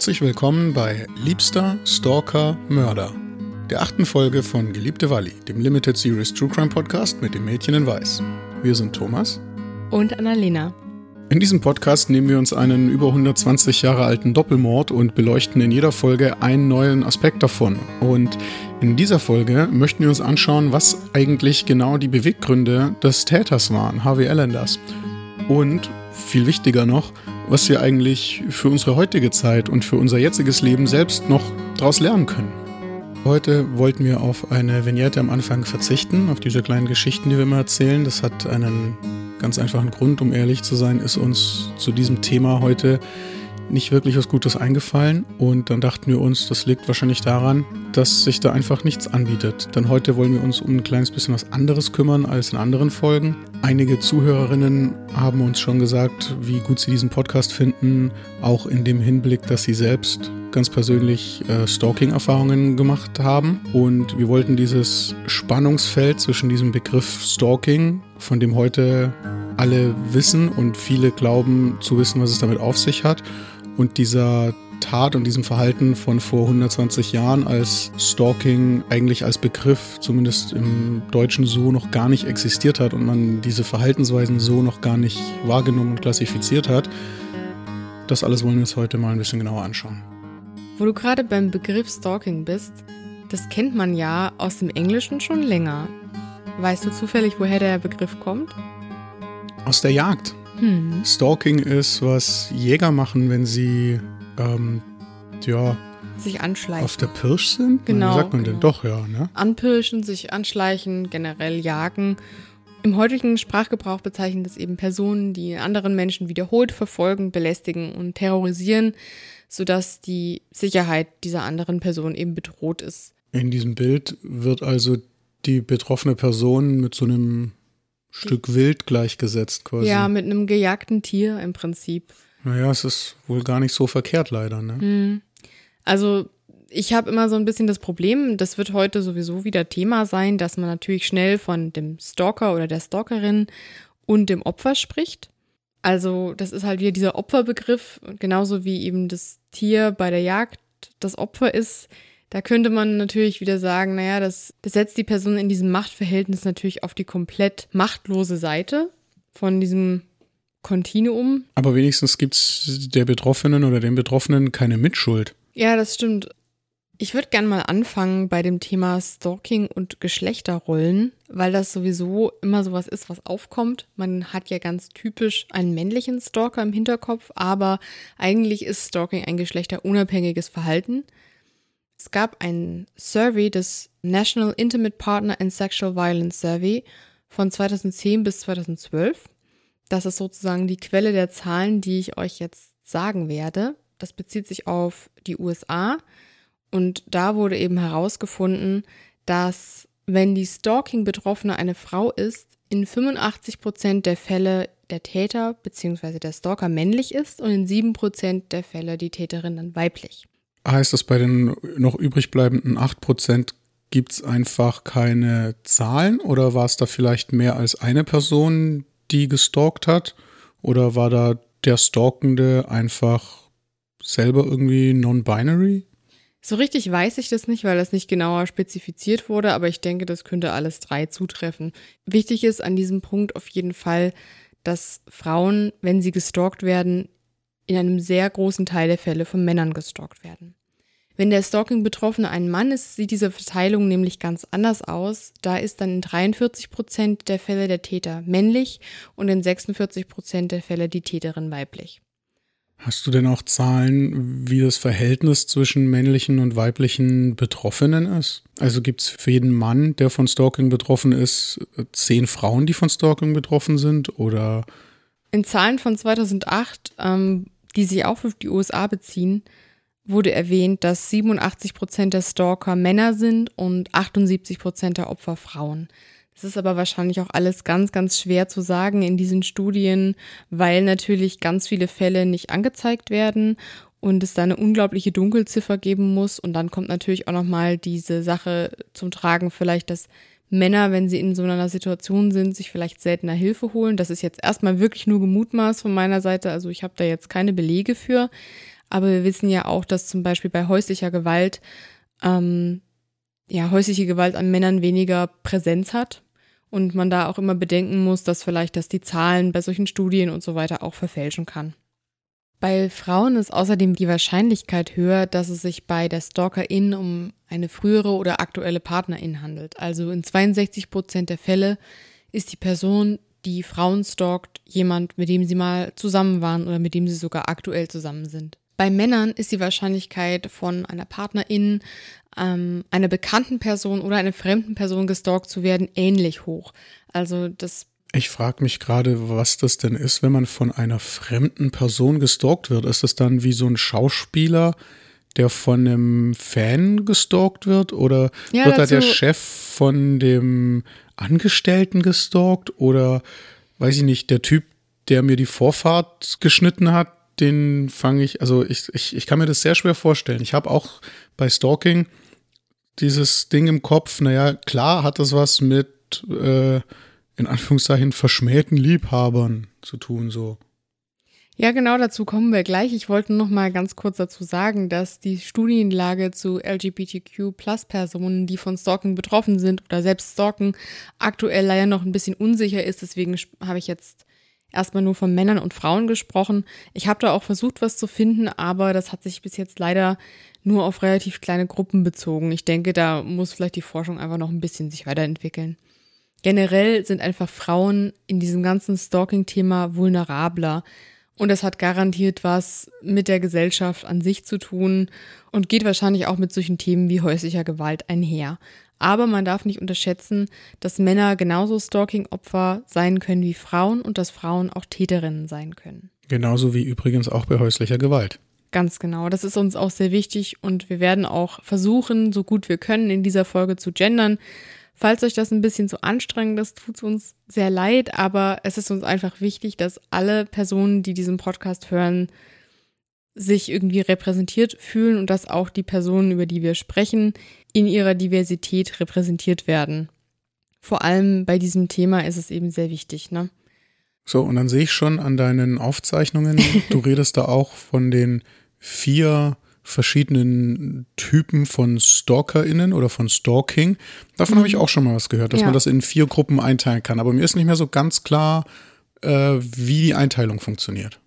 Herzlich willkommen bei Liebster, Stalker, Mörder, der achten Folge von Geliebte Walli, dem Limited Series True Crime Podcast mit dem Mädchen in Weiß. Wir sind Thomas und Annalena. In diesem Podcast nehmen wir uns einen über 120 Jahre alten Doppelmord und beleuchten in jeder Folge einen neuen Aspekt davon. Und in dieser Folge möchten wir uns anschauen, was eigentlich genau die Beweggründe des Täters waren, Harvey Allenders. Und viel wichtiger noch, was wir eigentlich für unsere heutige Zeit und für unser jetziges Leben selbst noch daraus lernen können. Heute wollten wir auf eine Vignette am Anfang verzichten, auf diese kleinen Geschichten, die wir immer erzählen. Das hat einen ganz einfachen Grund, um ehrlich zu sein, ist uns zu diesem Thema heute nicht wirklich was Gutes eingefallen und dann dachten wir uns, das liegt wahrscheinlich daran, dass sich da einfach nichts anbietet. Denn heute wollen wir uns um ein kleines bisschen was anderes kümmern als in anderen Folgen. Einige Zuhörerinnen haben uns schon gesagt, wie gut sie diesen Podcast finden, auch in dem Hinblick, dass sie selbst ganz persönlich äh, Stalking-Erfahrungen gemacht haben. Und wir wollten dieses Spannungsfeld zwischen diesem Begriff Stalking, von dem heute alle wissen und viele glauben zu wissen, was es damit auf sich hat, und dieser Tat und diesem Verhalten von vor 120 Jahren, als Stalking eigentlich als Begriff zumindest im Deutschen so noch gar nicht existiert hat und man diese Verhaltensweisen so noch gar nicht wahrgenommen und klassifiziert hat. Das alles wollen wir uns heute mal ein bisschen genauer anschauen. Wo du gerade beim Begriff Stalking bist, das kennt man ja aus dem Englischen schon länger. Weißt du zufällig, woher der Begriff kommt? Aus der Jagd. Hm. Stalking ist, was Jäger machen, wenn sie ähm, ja, sich anschleichen. Auf der Pirsch sind? Genau. Wie sagt man genau. denn? Doch, ja. Ne? Anpirschen, sich anschleichen, generell jagen. Im heutigen Sprachgebrauch bezeichnet es eben Personen, die anderen Menschen wiederholt verfolgen, belästigen und terrorisieren, sodass die Sicherheit dieser anderen Person eben bedroht ist. In diesem Bild wird also die betroffene Person mit so einem Stück Wild gleichgesetzt quasi. Ja, mit einem gejagten Tier im Prinzip. Naja, es ist wohl gar nicht so verkehrt leider, ne? Hm. Also ich habe immer so ein bisschen das Problem, das wird heute sowieso wieder Thema sein, dass man natürlich schnell von dem Stalker oder der Stalkerin und dem Opfer spricht. Also das ist halt wieder dieser Opferbegriff, genauso wie eben das Tier bei der Jagd das Opfer ist. Da könnte man natürlich wieder sagen, naja, das, das setzt die Person in diesem Machtverhältnis natürlich auf die komplett machtlose Seite von diesem Kontinuum. Aber wenigstens gibt es der Betroffenen oder dem Betroffenen keine Mitschuld. Ja, das stimmt. Ich würde gerne mal anfangen bei dem Thema Stalking und Geschlechterrollen, weil das sowieso immer sowas ist, was aufkommt. Man hat ja ganz typisch einen männlichen Stalker im Hinterkopf, aber eigentlich ist Stalking ein geschlechterunabhängiges Verhalten. Es gab ein Survey des National Intimate Partner and Sexual Violence Survey von 2010 bis 2012. Das ist sozusagen die Quelle der Zahlen, die ich euch jetzt sagen werde. Das bezieht sich auf die USA. Und da wurde eben herausgefunden, dass wenn die Stalking-Betroffene eine Frau ist, in 85 Prozent der Fälle der Täter bzw. der Stalker männlich ist und in 7 Prozent der Fälle die Täterin dann weiblich. Heißt das, bei den noch übrig bleibenden 8% gibt es einfach keine Zahlen oder war es da vielleicht mehr als eine Person, die gestalkt hat? Oder war da der Stalkende einfach selber irgendwie non-binary? So richtig weiß ich das nicht, weil das nicht genauer spezifiziert wurde, aber ich denke, das könnte alles drei zutreffen. Wichtig ist an diesem Punkt auf jeden Fall, dass Frauen, wenn sie gestalkt werden, in einem sehr großen Teil der Fälle von Männern gestalkt werden. Wenn der Stalking-Betroffene ein Mann ist, sieht diese Verteilung nämlich ganz anders aus. Da ist dann in 43 Prozent der Fälle der Täter männlich und in 46 Prozent der Fälle die Täterin weiblich. Hast du denn auch Zahlen, wie das Verhältnis zwischen männlichen und weiblichen Betroffenen ist? Also gibt es für jeden Mann, der von Stalking betroffen ist, zehn Frauen, die von Stalking betroffen sind? Oder? In Zahlen von 2008 ähm, die sich auch auf die USA beziehen, wurde erwähnt, dass 87 Prozent der Stalker Männer sind und 78 Prozent der Opfer Frauen. Das ist aber wahrscheinlich auch alles ganz, ganz schwer zu sagen in diesen Studien, weil natürlich ganz viele Fälle nicht angezeigt werden und es da eine unglaubliche Dunkelziffer geben muss. Und dann kommt natürlich auch nochmal diese Sache zum Tragen, vielleicht, dass Männer, wenn sie in so einer Situation sind, sich vielleicht seltener Hilfe holen. Das ist jetzt erstmal wirklich nur gemutmaßt von meiner Seite. Also ich habe da jetzt keine Belege für. Aber wir wissen ja auch, dass zum Beispiel bei häuslicher Gewalt, ähm, ja, häusliche Gewalt an Männern weniger Präsenz hat. Und man da auch immer bedenken muss, dass vielleicht das die Zahlen bei solchen Studien und so weiter auch verfälschen kann. Bei Frauen ist außerdem die Wahrscheinlichkeit höher, dass es sich bei der Stalkerin um eine frühere oder aktuelle Partnerin handelt. Also in 62 Prozent der Fälle ist die Person, die Frauen stalkt, jemand, mit dem sie mal zusammen waren oder mit dem sie sogar aktuell zusammen sind. Bei Männern ist die Wahrscheinlichkeit von einer Partnerin, ähm, einer bekannten Person oder einer fremden Person gestalkt zu werden ähnlich hoch. Also das ich frage mich gerade, was das denn ist, wenn man von einer fremden Person gestalkt wird. Ist das dann wie so ein Schauspieler, der von einem Fan gestalkt wird? Oder ja, wird da der Chef von dem Angestellten gestalkt? Oder weiß ich nicht, der Typ, der mir die Vorfahrt geschnitten hat, den fange ich, also ich, ich, ich kann mir das sehr schwer vorstellen. Ich habe auch bei Stalking dieses Ding im Kopf, naja, klar hat das was mit äh, in Anführungszeichen verschmähten Liebhabern zu tun, so. Ja, genau dazu kommen wir gleich. Ich wollte noch mal ganz kurz dazu sagen, dass die Studienlage zu LGBTQ-Plus-Personen, die von Stalking betroffen sind oder selbst stalken, aktuell leider noch ein bisschen unsicher ist. Deswegen habe ich jetzt erstmal nur von Männern und Frauen gesprochen. Ich habe da auch versucht, was zu finden, aber das hat sich bis jetzt leider nur auf relativ kleine Gruppen bezogen. Ich denke, da muss vielleicht die Forschung einfach noch ein bisschen sich weiterentwickeln. Generell sind einfach Frauen in diesem ganzen Stalking-Thema vulnerabler. Und das hat garantiert was mit der Gesellschaft an sich zu tun und geht wahrscheinlich auch mit solchen Themen wie häuslicher Gewalt einher. Aber man darf nicht unterschätzen, dass Männer genauso Stalking-Opfer sein können wie Frauen und dass Frauen auch Täterinnen sein können. Genauso wie übrigens auch bei häuslicher Gewalt. Ganz genau. Das ist uns auch sehr wichtig und wir werden auch versuchen, so gut wir können, in dieser Folge zu gendern. Falls euch das ein bisschen zu anstrengend ist, tut es uns sehr leid, aber es ist uns einfach wichtig, dass alle Personen, die diesen Podcast hören, sich irgendwie repräsentiert fühlen und dass auch die Personen, über die wir sprechen, in ihrer Diversität repräsentiert werden. Vor allem bei diesem Thema ist es eben sehr wichtig, ne? So, und dann sehe ich schon an deinen Aufzeichnungen, du redest da auch von den vier verschiedenen Typen von StalkerInnen oder von Stalking. Davon mhm. habe ich auch schon mal was gehört, dass ja. man das in vier Gruppen einteilen kann. Aber mir ist nicht mehr so ganz klar, äh, wie die Einteilung funktioniert.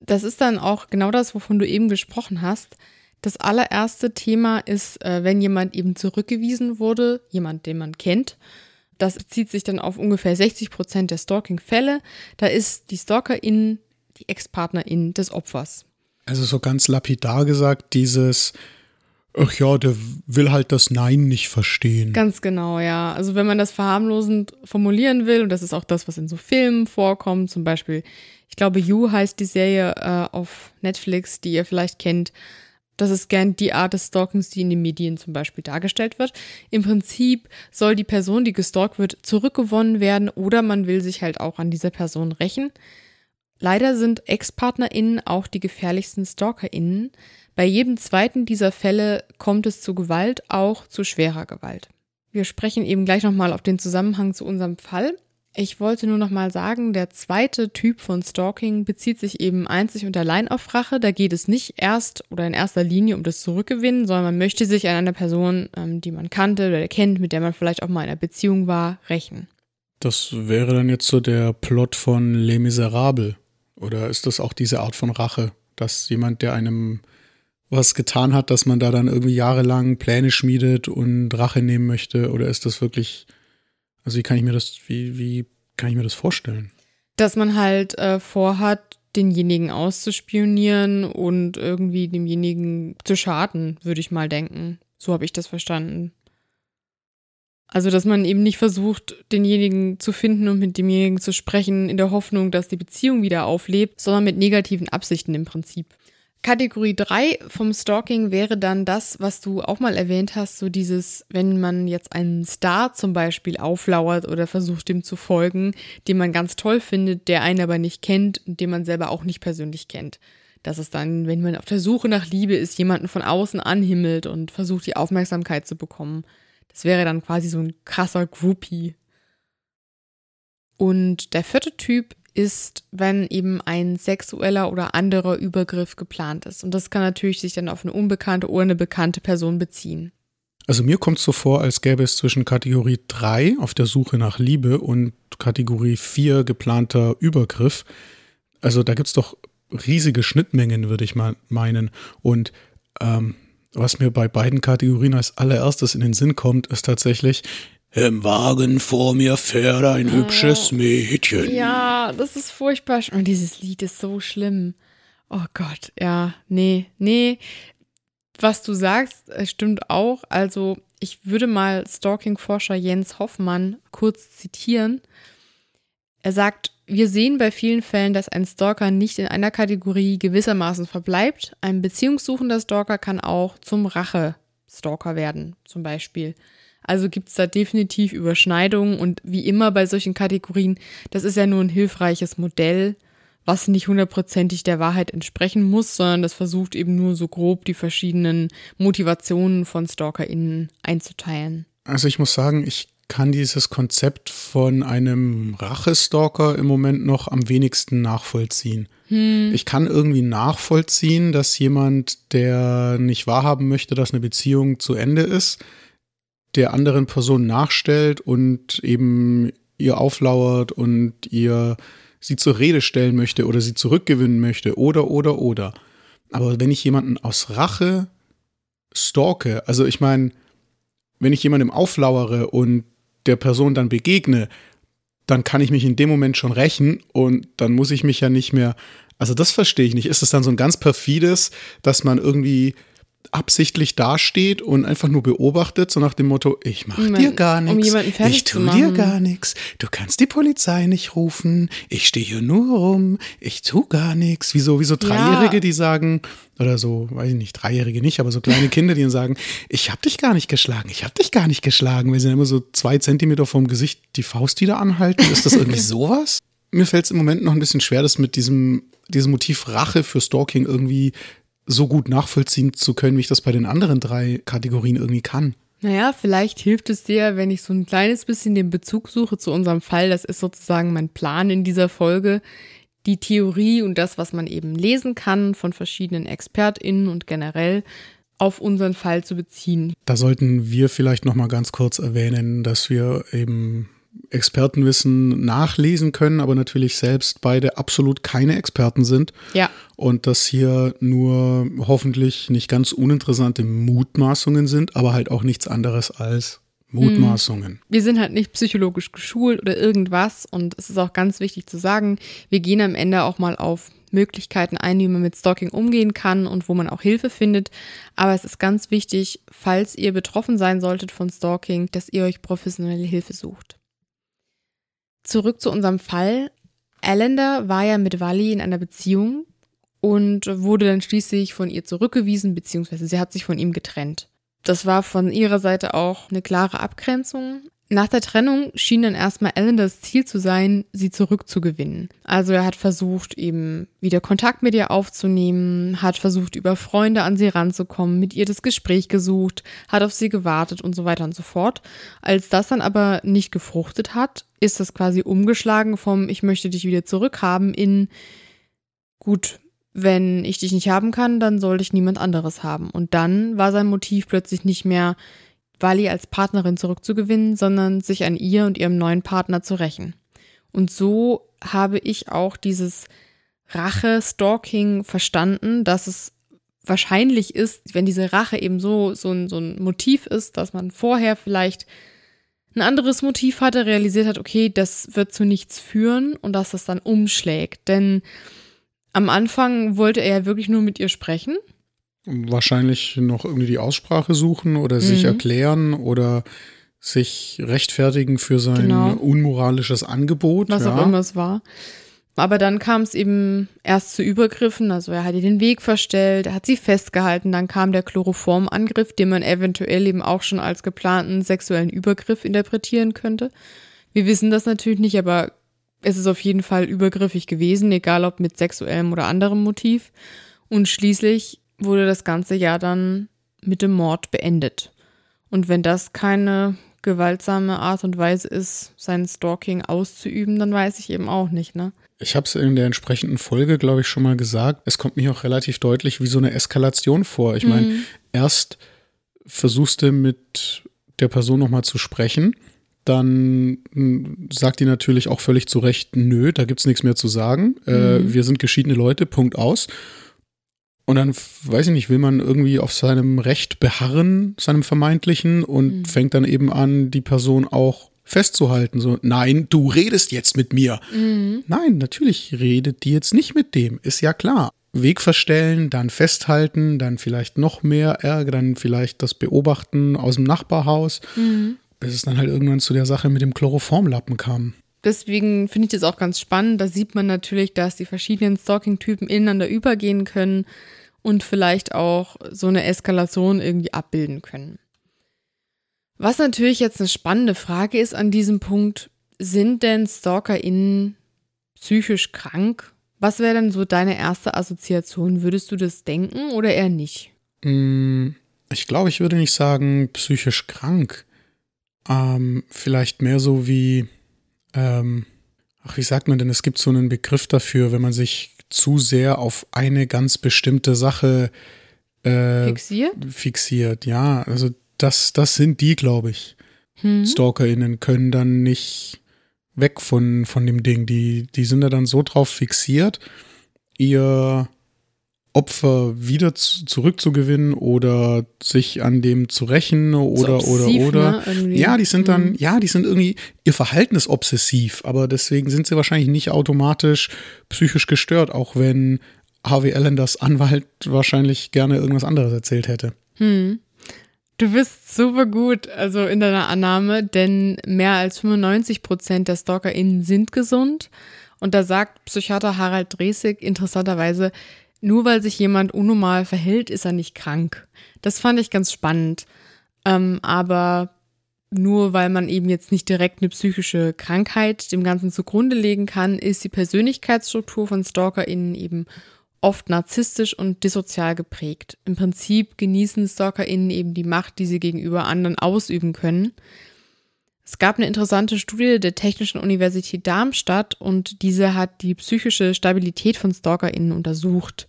Das ist dann auch genau das, wovon du eben gesprochen hast. Das allererste Thema ist, äh, wenn jemand eben zurückgewiesen wurde, jemand, den man kennt. Das bezieht sich dann auf ungefähr 60 Prozent der Stalking-Fälle. Da ist die Stalkerin die Ex-Partnerin des Opfers. Also so ganz lapidar gesagt, dieses, ach ja, der will halt das Nein nicht verstehen. Ganz genau, ja. Also wenn man das verharmlosend formulieren will, und das ist auch das, was in so Filmen vorkommt, zum Beispiel, ich glaube, You heißt die Serie äh, auf Netflix, die ihr vielleicht kennt. Das ist gern die Art des Stalkings, die in den Medien zum Beispiel dargestellt wird. Im Prinzip soll die Person, die gestalkt wird, zurückgewonnen werden oder man will sich halt auch an dieser Person rächen. Leider sind Ex-PartnerInnen auch die gefährlichsten StalkerInnen. Bei jedem zweiten dieser Fälle kommt es zu Gewalt, auch zu schwerer Gewalt. Wir sprechen eben gleich nochmal auf den Zusammenhang zu unserem Fall. Ich wollte nur nochmal sagen, der zweite Typ von Stalking bezieht sich eben einzig und allein auf Rache. Da geht es nicht erst oder in erster Linie um das Zurückgewinnen, sondern man möchte sich an einer Person, ähm, die man kannte oder kennt, mit der man vielleicht auch mal in einer Beziehung war, rächen. Das wäre dann jetzt so der Plot von Les Miserables. Oder ist das auch diese Art von Rache, dass jemand, der einem was getan hat, dass man da dann irgendwie jahrelang Pläne schmiedet und Rache nehmen möchte? Oder ist das wirklich, also wie kann ich mir das, wie, wie kann ich mir das vorstellen? Dass man halt äh, vorhat, denjenigen auszuspionieren und irgendwie demjenigen zu schaden, würde ich mal denken. So habe ich das verstanden. Also, dass man eben nicht versucht, denjenigen zu finden und mit demjenigen zu sprechen, in der Hoffnung, dass die Beziehung wieder auflebt, sondern mit negativen Absichten im Prinzip. Kategorie 3 vom Stalking wäre dann das, was du auch mal erwähnt hast, so dieses, wenn man jetzt einen Star zum Beispiel auflauert oder versucht, dem zu folgen, den man ganz toll findet, der einen aber nicht kennt und den man selber auch nicht persönlich kennt. Das ist dann, wenn man auf der Suche nach Liebe ist, jemanden von außen anhimmelt und versucht, die Aufmerksamkeit zu bekommen. Das wäre dann quasi so ein krasser Groupie. Und der vierte Typ ist, wenn eben ein sexueller oder anderer Übergriff geplant ist. Und das kann natürlich sich dann auf eine unbekannte oder eine bekannte Person beziehen. Also mir kommt es so vor, als gäbe es zwischen Kategorie 3 auf der Suche nach Liebe und Kategorie 4 geplanter Übergriff. Also da gibt es doch riesige Schnittmengen, würde ich mal meinen. Und ähm, was mir bei beiden Kategorien als allererstes in den Sinn kommt, ist tatsächlich, im Wagen vor mir fährt ein oh. hübsches Mädchen. Ja, das ist furchtbar. Und dieses Lied ist so schlimm. Oh Gott, ja, nee, nee. Was du sagst, äh, stimmt auch. Also, ich würde mal Stalking-Forscher Jens Hoffmann kurz zitieren. Er sagt, wir sehen bei vielen Fällen, dass ein Stalker nicht in einer Kategorie gewissermaßen verbleibt. Ein beziehungssuchender Stalker kann auch zum Rache-Stalker werden, zum Beispiel. Also gibt es da definitiv Überschneidungen und wie immer bei solchen Kategorien, das ist ja nur ein hilfreiches Modell, was nicht hundertprozentig der Wahrheit entsprechen muss, sondern das versucht eben nur so grob die verschiedenen Motivationen von StalkerInnen einzuteilen. Also ich muss sagen, ich kann dieses Konzept von einem Rachestalker im Moment noch am wenigsten nachvollziehen. Hm. Ich kann irgendwie nachvollziehen, dass jemand, der nicht wahrhaben möchte, dass eine Beziehung zu Ende ist, der anderen Person nachstellt und eben ihr auflauert und ihr sie zur Rede stellen möchte oder sie zurückgewinnen möchte oder oder oder. Aber wenn ich jemanden aus Rache stalke, also ich meine, wenn ich jemandem auflauere und der Person dann begegne, dann kann ich mich in dem Moment schon rächen und dann muss ich mich ja nicht mehr. Also das verstehe ich nicht. Ist es dann so ein ganz perfides, dass man irgendwie absichtlich dasteht und einfach nur beobachtet, so nach dem Motto, ich mach um, dir gar nichts, um ich tu dir gar nichts, du kannst die Polizei nicht rufen, ich stehe hier nur rum, ich tu gar nichts. Wie so, wie so Dreijährige, ja. die sagen, oder so, weiß ich nicht, Dreijährige nicht, aber so kleine Kinder, die dann sagen, ich hab dich gar nicht geschlagen, ich hab dich gar nicht geschlagen, weil sie dann immer so zwei Zentimeter vom Gesicht die Faust wieder anhalten. Ist das irgendwie sowas? Mir fällt es im Moment noch ein bisschen schwer, das mit diesem, diesem Motiv Rache für Stalking irgendwie so gut nachvollziehen zu können, wie ich das bei den anderen drei Kategorien irgendwie kann. Naja, vielleicht hilft es dir, wenn ich so ein kleines bisschen den Bezug suche zu unserem Fall. Das ist sozusagen mein Plan in dieser Folge. Die Theorie und das, was man eben lesen kann von verschiedenen ExpertInnen und generell auf unseren Fall zu beziehen. Da sollten wir vielleicht noch mal ganz kurz erwähnen, dass wir eben Expertenwissen nachlesen können, aber natürlich selbst beide absolut keine Experten sind. Ja. Und dass hier nur hoffentlich nicht ganz uninteressante Mutmaßungen sind, aber halt auch nichts anderes als Mutmaßungen. Mhm. Wir sind halt nicht psychologisch geschult oder irgendwas und es ist auch ganz wichtig zu sagen, wir gehen am Ende auch mal auf Möglichkeiten ein, wie man mit Stalking umgehen kann und wo man auch Hilfe findet. Aber es ist ganz wichtig, falls ihr betroffen sein solltet von Stalking, dass ihr euch professionelle Hilfe sucht. Zurück zu unserem Fall. Allender war ja mit Wally in einer Beziehung und wurde dann schließlich von ihr zurückgewiesen, beziehungsweise sie hat sich von ihm getrennt. Das war von ihrer Seite auch eine klare Abgrenzung. Nach der Trennung schien dann erstmal Ellen das Ziel zu sein, sie zurückzugewinnen. Also er hat versucht, eben wieder Kontakt mit ihr aufzunehmen, hat versucht, über Freunde an sie ranzukommen, mit ihr das Gespräch gesucht, hat auf sie gewartet und so weiter und so fort. Als das dann aber nicht gefruchtet hat, ist das quasi umgeschlagen vom Ich möchte dich wieder zurückhaben in gut, wenn ich dich nicht haben kann, dann sollte ich niemand anderes haben. Und dann war sein Motiv plötzlich nicht mehr Wally als Partnerin zurückzugewinnen, sondern sich an ihr und ihrem neuen Partner zu rächen. Und so habe ich auch dieses Rache-Stalking verstanden, dass es wahrscheinlich ist, wenn diese Rache eben so, so, ein, so ein Motiv ist, dass man vorher vielleicht ein anderes Motiv hatte, realisiert hat, okay, das wird zu nichts führen und dass das dann umschlägt. Denn am Anfang wollte er ja wirklich nur mit ihr sprechen wahrscheinlich noch irgendwie die Aussprache suchen oder mhm. sich erklären oder sich rechtfertigen für sein genau. unmoralisches Angebot. Was ja. auch immer es war. Aber dann kam es eben erst zu Übergriffen. Also er hat ihr den Weg verstellt, er hat sie festgehalten. Dann kam der Chloroformangriff, den man eventuell eben auch schon als geplanten sexuellen Übergriff interpretieren könnte. Wir wissen das natürlich nicht, aber es ist auf jeden Fall übergriffig gewesen, egal ob mit sexuellem oder anderem Motiv. Und schließlich wurde das ganze Jahr dann mit dem Mord beendet. Und wenn das keine gewaltsame Art und Weise ist, sein Stalking auszuüben, dann weiß ich eben auch nicht, ne? Ich habe es in der entsprechenden Folge, glaube ich, schon mal gesagt. Es kommt mir auch relativ deutlich wie so eine Eskalation vor. Ich meine, mhm. erst versuchst du mit der Person nochmal zu sprechen, dann hm, sagt die natürlich auch völlig zu Recht, nö, da gibt es nichts mehr zu sagen. Äh, mhm. Äh, wir sind geschiedene Leute, Punkt aus. Und dann, weiß ich nicht, will man irgendwie auf seinem Recht beharren, seinem vermeintlichen, und mhm. fängt dann eben an, die Person auch festzuhalten. So, nein, du redest jetzt mit mir. Mhm. Nein, natürlich redet die jetzt nicht mit dem, ist ja klar. Weg verstellen, dann festhalten, dann vielleicht noch mehr Ärger, dann vielleicht das Beobachten aus dem Nachbarhaus, mhm. bis es dann halt irgendwann zu der Sache mit dem Chloroformlappen kam. Deswegen finde ich das auch ganz spannend. Da sieht man natürlich, dass die verschiedenen Stalking-Typen ineinander übergehen können und vielleicht auch so eine Eskalation irgendwie abbilden können. Was natürlich jetzt eine spannende Frage ist an diesem Punkt, sind denn StalkerInnen psychisch krank? Was wäre denn so deine erste Assoziation? Würdest du das denken oder eher nicht? Mm, ich glaube, ich würde nicht sagen psychisch krank. Ähm, vielleicht mehr so wie, ähm, ach, wie sagt man denn? Es gibt so einen Begriff dafür, wenn man sich zu sehr auf eine ganz bestimmte Sache äh, fixiert? Fixiert, ja. Also das, das sind die, glaube ich. Hm. StalkerInnen können dann nicht weg von, von dem Ding. Die, die sind da dann so drauf fixiert, ihr Opfer wieder zu, zurückzugewinnen oder sich an dem zu rächen oder so obsessiv, oder oder. Ne, ja, die sind dann, mhm. ja, die sind irgendwie, ihr Verhalten ist obsessiv, aber deswegen sind sie wahrscheinlich nicht automatisch psychisch gestört, auch wenn Harvey Allen das Anwalt wahrscheinlich gerne irgendwas anderes erzählt hätte. Hm. Du bist super gut, also in deiner Annahme, denn mehr als 95 Prozent der StalkerInnen sind gesund. Und da sagt Psychiater Harald Dresig interessanterweise, nur weil sich jemand unnormal verhält, ist er nicht krank. Das fand ich ganz spannend. Ähm, aber nur weil man eben jetzt nicht direkt eine psychische Krankheit dem Ganzen zugrunde legen kann, ist die Persönlichkeitsstruktur von StalkerInnen eben oft narzisstisch und dissozial geprägt. Im Prinzip genießen StalkerInnen eben die Macht, die sie gegenüber anderen ausüben können. Es gab eine interessante Studie der Technischen Universität Darmstadt und diese hat die psychische Stabilität von StalkerInnen untersucht.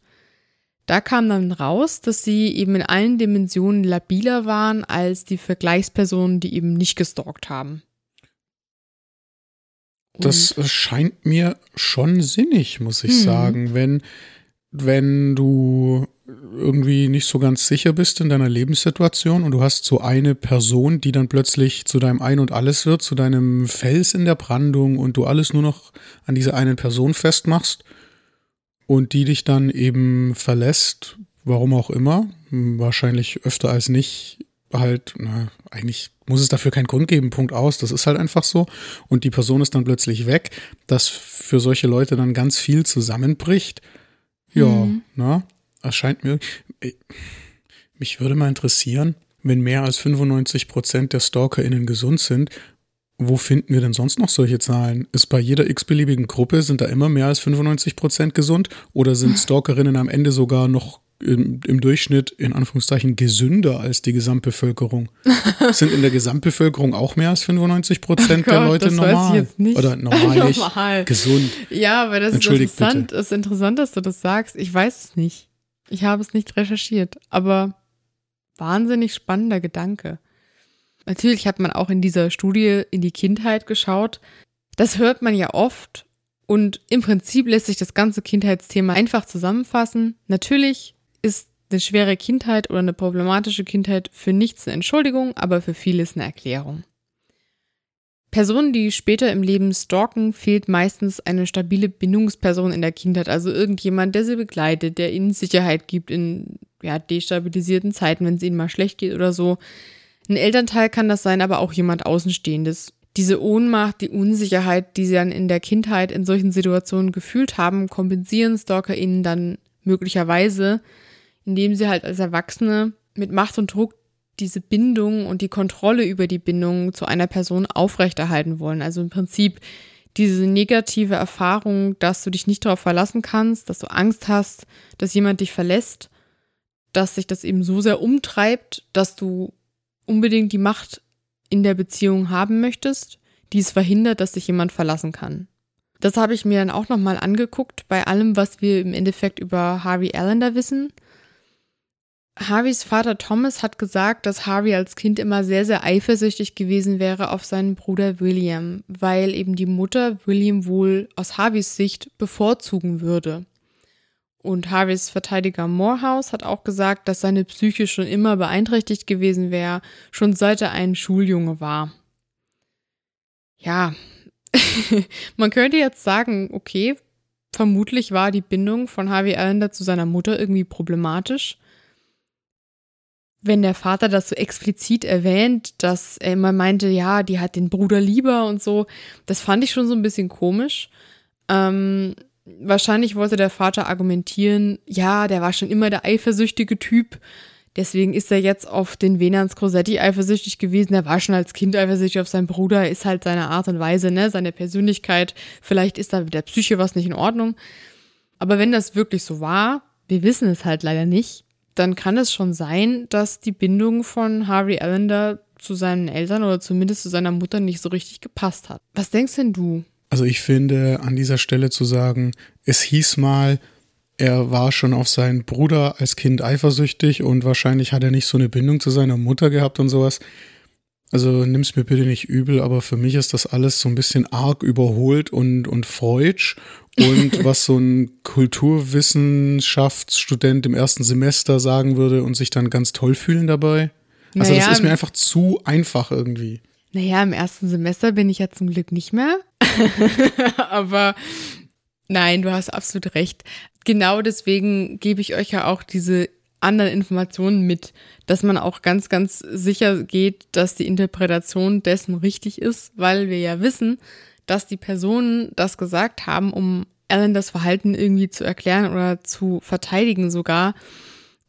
Da kam dann raus, dass sie eben in allen Dimensionen labiler waren als die Vergleichspersonen, die eben nicht gestalkt haben. Und das scheint mir schon sinnig, muss ich hm. sagen. Wenn, wenn du irgendwie nicht so ganz sicher bist in deiner Lebenssituation und du hast so eine Person, die dann plötzlich zu deinem Ein und Alles wird, zu deinem Fels in der Brandung und du alles nur noch an dieser einen Person festmachst und die dich dann eben verlässt, warum auch immer, wahrscheinlich öfter als nicht, halt, na, eigentlich muss es dafür keinen Grund geben, Punkt aus, das ist halt einfach so. Und die Person ist dann plötzlich weg, dass für solche Leute dann ganz viel zusammenbricht. Ja, mhm. na, erscheint mir. Mich würde mal interessieren, wenn mehr als 95 Prozent der StalkerInnen gesund sind, wo finden wir denn sonst noch solche Zahlen? Ist bei jeder x-beliebigen Gruppe, sind da immer mehr als 95 Prozent gesund? Oder sind Stalkerinnen am Ende sogar noch im, im, Durchschnitt in Anführungszeichen gesünder als die Gesamtbevölkerung? Sind in der Gesamtbevölkerung auch mehr als 95 Prozent oh der Leute das normal? Weiß ich jetzt nicht. Oder normal nicht, normal. gesund? Ja, aber das ist interessant. Es ist interessant, dass du das sagst. Ich weiß es nicht. Ich habe es nicht recherchiert, aber wahnsinnig spannender Gedanke. Natürlich hat man auch in dieser Studie in die Kindheit geschaut. Das hört man ja oft und im Prinzip lässt sich das ganze Kindheitsthema einfach zusammenfassen. Natürlich ist eine schwere Kindheit oder eine problematische Kindheit für nichts eine Entschuldigung, aber für vieles eine Erklärung. Personen, die später im Leben stalken, fehlt meistens eine stabile Bindungsperson in der Kindheit, also irgendjemand, der sie begleitet, der ihnen Sicherheit gibt in ja, destabilisierten Zeiten, wenn es ihnen mal schlecht geht oder so. Ein Elternteil kann das sein, aber auch jemand Außenstehendes. Diese Ohnmacht, die Unsicherheit, die sie dann in der Kindheit in solchen Situationen gefühlt haben, kompensieren StalkerInnen dann möglicherweise, indem sie halt als Erwachsene mit Macht und Druck diese Bindung und die Kontrolle über die Bindung zu einer Person aufrechterhalten wollen. Also im Prinzip diese negative Erfahrung, dass du dich nicht darauf verlassen kannst, dass du Angst hast, dass jemand dich verlässt, dass sich das eben so sehr umtreibt, dass du unbedingt die Macht in der Beziehung haben möchtest, die es verhindert, dass dich jemand verlassen kann. Das habe ich mir dann auch nochmal angeguckt bei allem, was wir im Endeffekt über Harvey Allender wissen. Harveys Vater Thomas hat gesagt, dass Harvey als Kind immer sehr, sehr eifersüchtig gewesen wäre auf seinen Bruder William, weil eben die Mutter William wohl aus Harveys Sicht bevorzugen würde. Und Harveys Verteidiger Morehouse hat auch gesagt, dass seine Psyche schon immer beeinträchtigt gewesen wäre, schon seit er ein Schuljunge war. Ja, man könnte jetzt sagen, okay, vermutlich war die Bindung von Harvey Allender zu seiner Mutter irgendwie problematisch wenn der Vater das so explizit erwähnt, dass er immer meinte, ja, die hat den Bruder lieber und so, das fand ich schon so ein bisschen komisch. Ähm, wahrscheinlich wollte der Vater argumentieren, ja, der war schon immer der eifersüchtige Typ. Deswegen ist er jetzt auf den Venans Crosetti eifersüchtig gewesen. Er war schon als Kind eifersüchtig auf seinen Bruder, ist halt seine Art und Weise, ne, seine Persönlichkeit. Vielleicht ist da mit der Psyche was nicht in Ordnung. Aber wenn das wirklich so war, wir wissen es halt leider nicht, dann kann es schon sein, dass die Bindung von Harvey Allender zu seinen Eltern oder zumindest zu seiner Mutter nicht so richtig gepasst hat. Was denkst denn du? Also ich finde an dieser Stelle zu sagen, es hieß mal, er war schon auf seinen Bruder als Kind eifersüchtig und wahrscheinlich hat er nicht so eine Bindung zu seiner Mutter gehabt und sowas. Also nimm's mir bitte nicht übel, aber für mich ist das alles so ein bisschen arg überholt und, und freudsch. Und was so ein Kulturwissenschaftsstudent im ersten Semester sagen würde und sich dann ganz toll fühlen dabei. Also naja, das ist mir einfach zu einfach irgendwie. Naja, im ersten Semester bin ich ja zum Glück nicht mehr. aber nein, du hast absolut recht. Genau deswegen gebe ich euch ja auch diese anderen Informationen mit, dass man auch ganz, ganz sicher geht, dass die Interpretation dessen richtig ist, weil wir ja wissen, dass die Personen das gesagt haben, um Alan das Verhalten irgendwie zu erklären oder zu verteidigen sogar.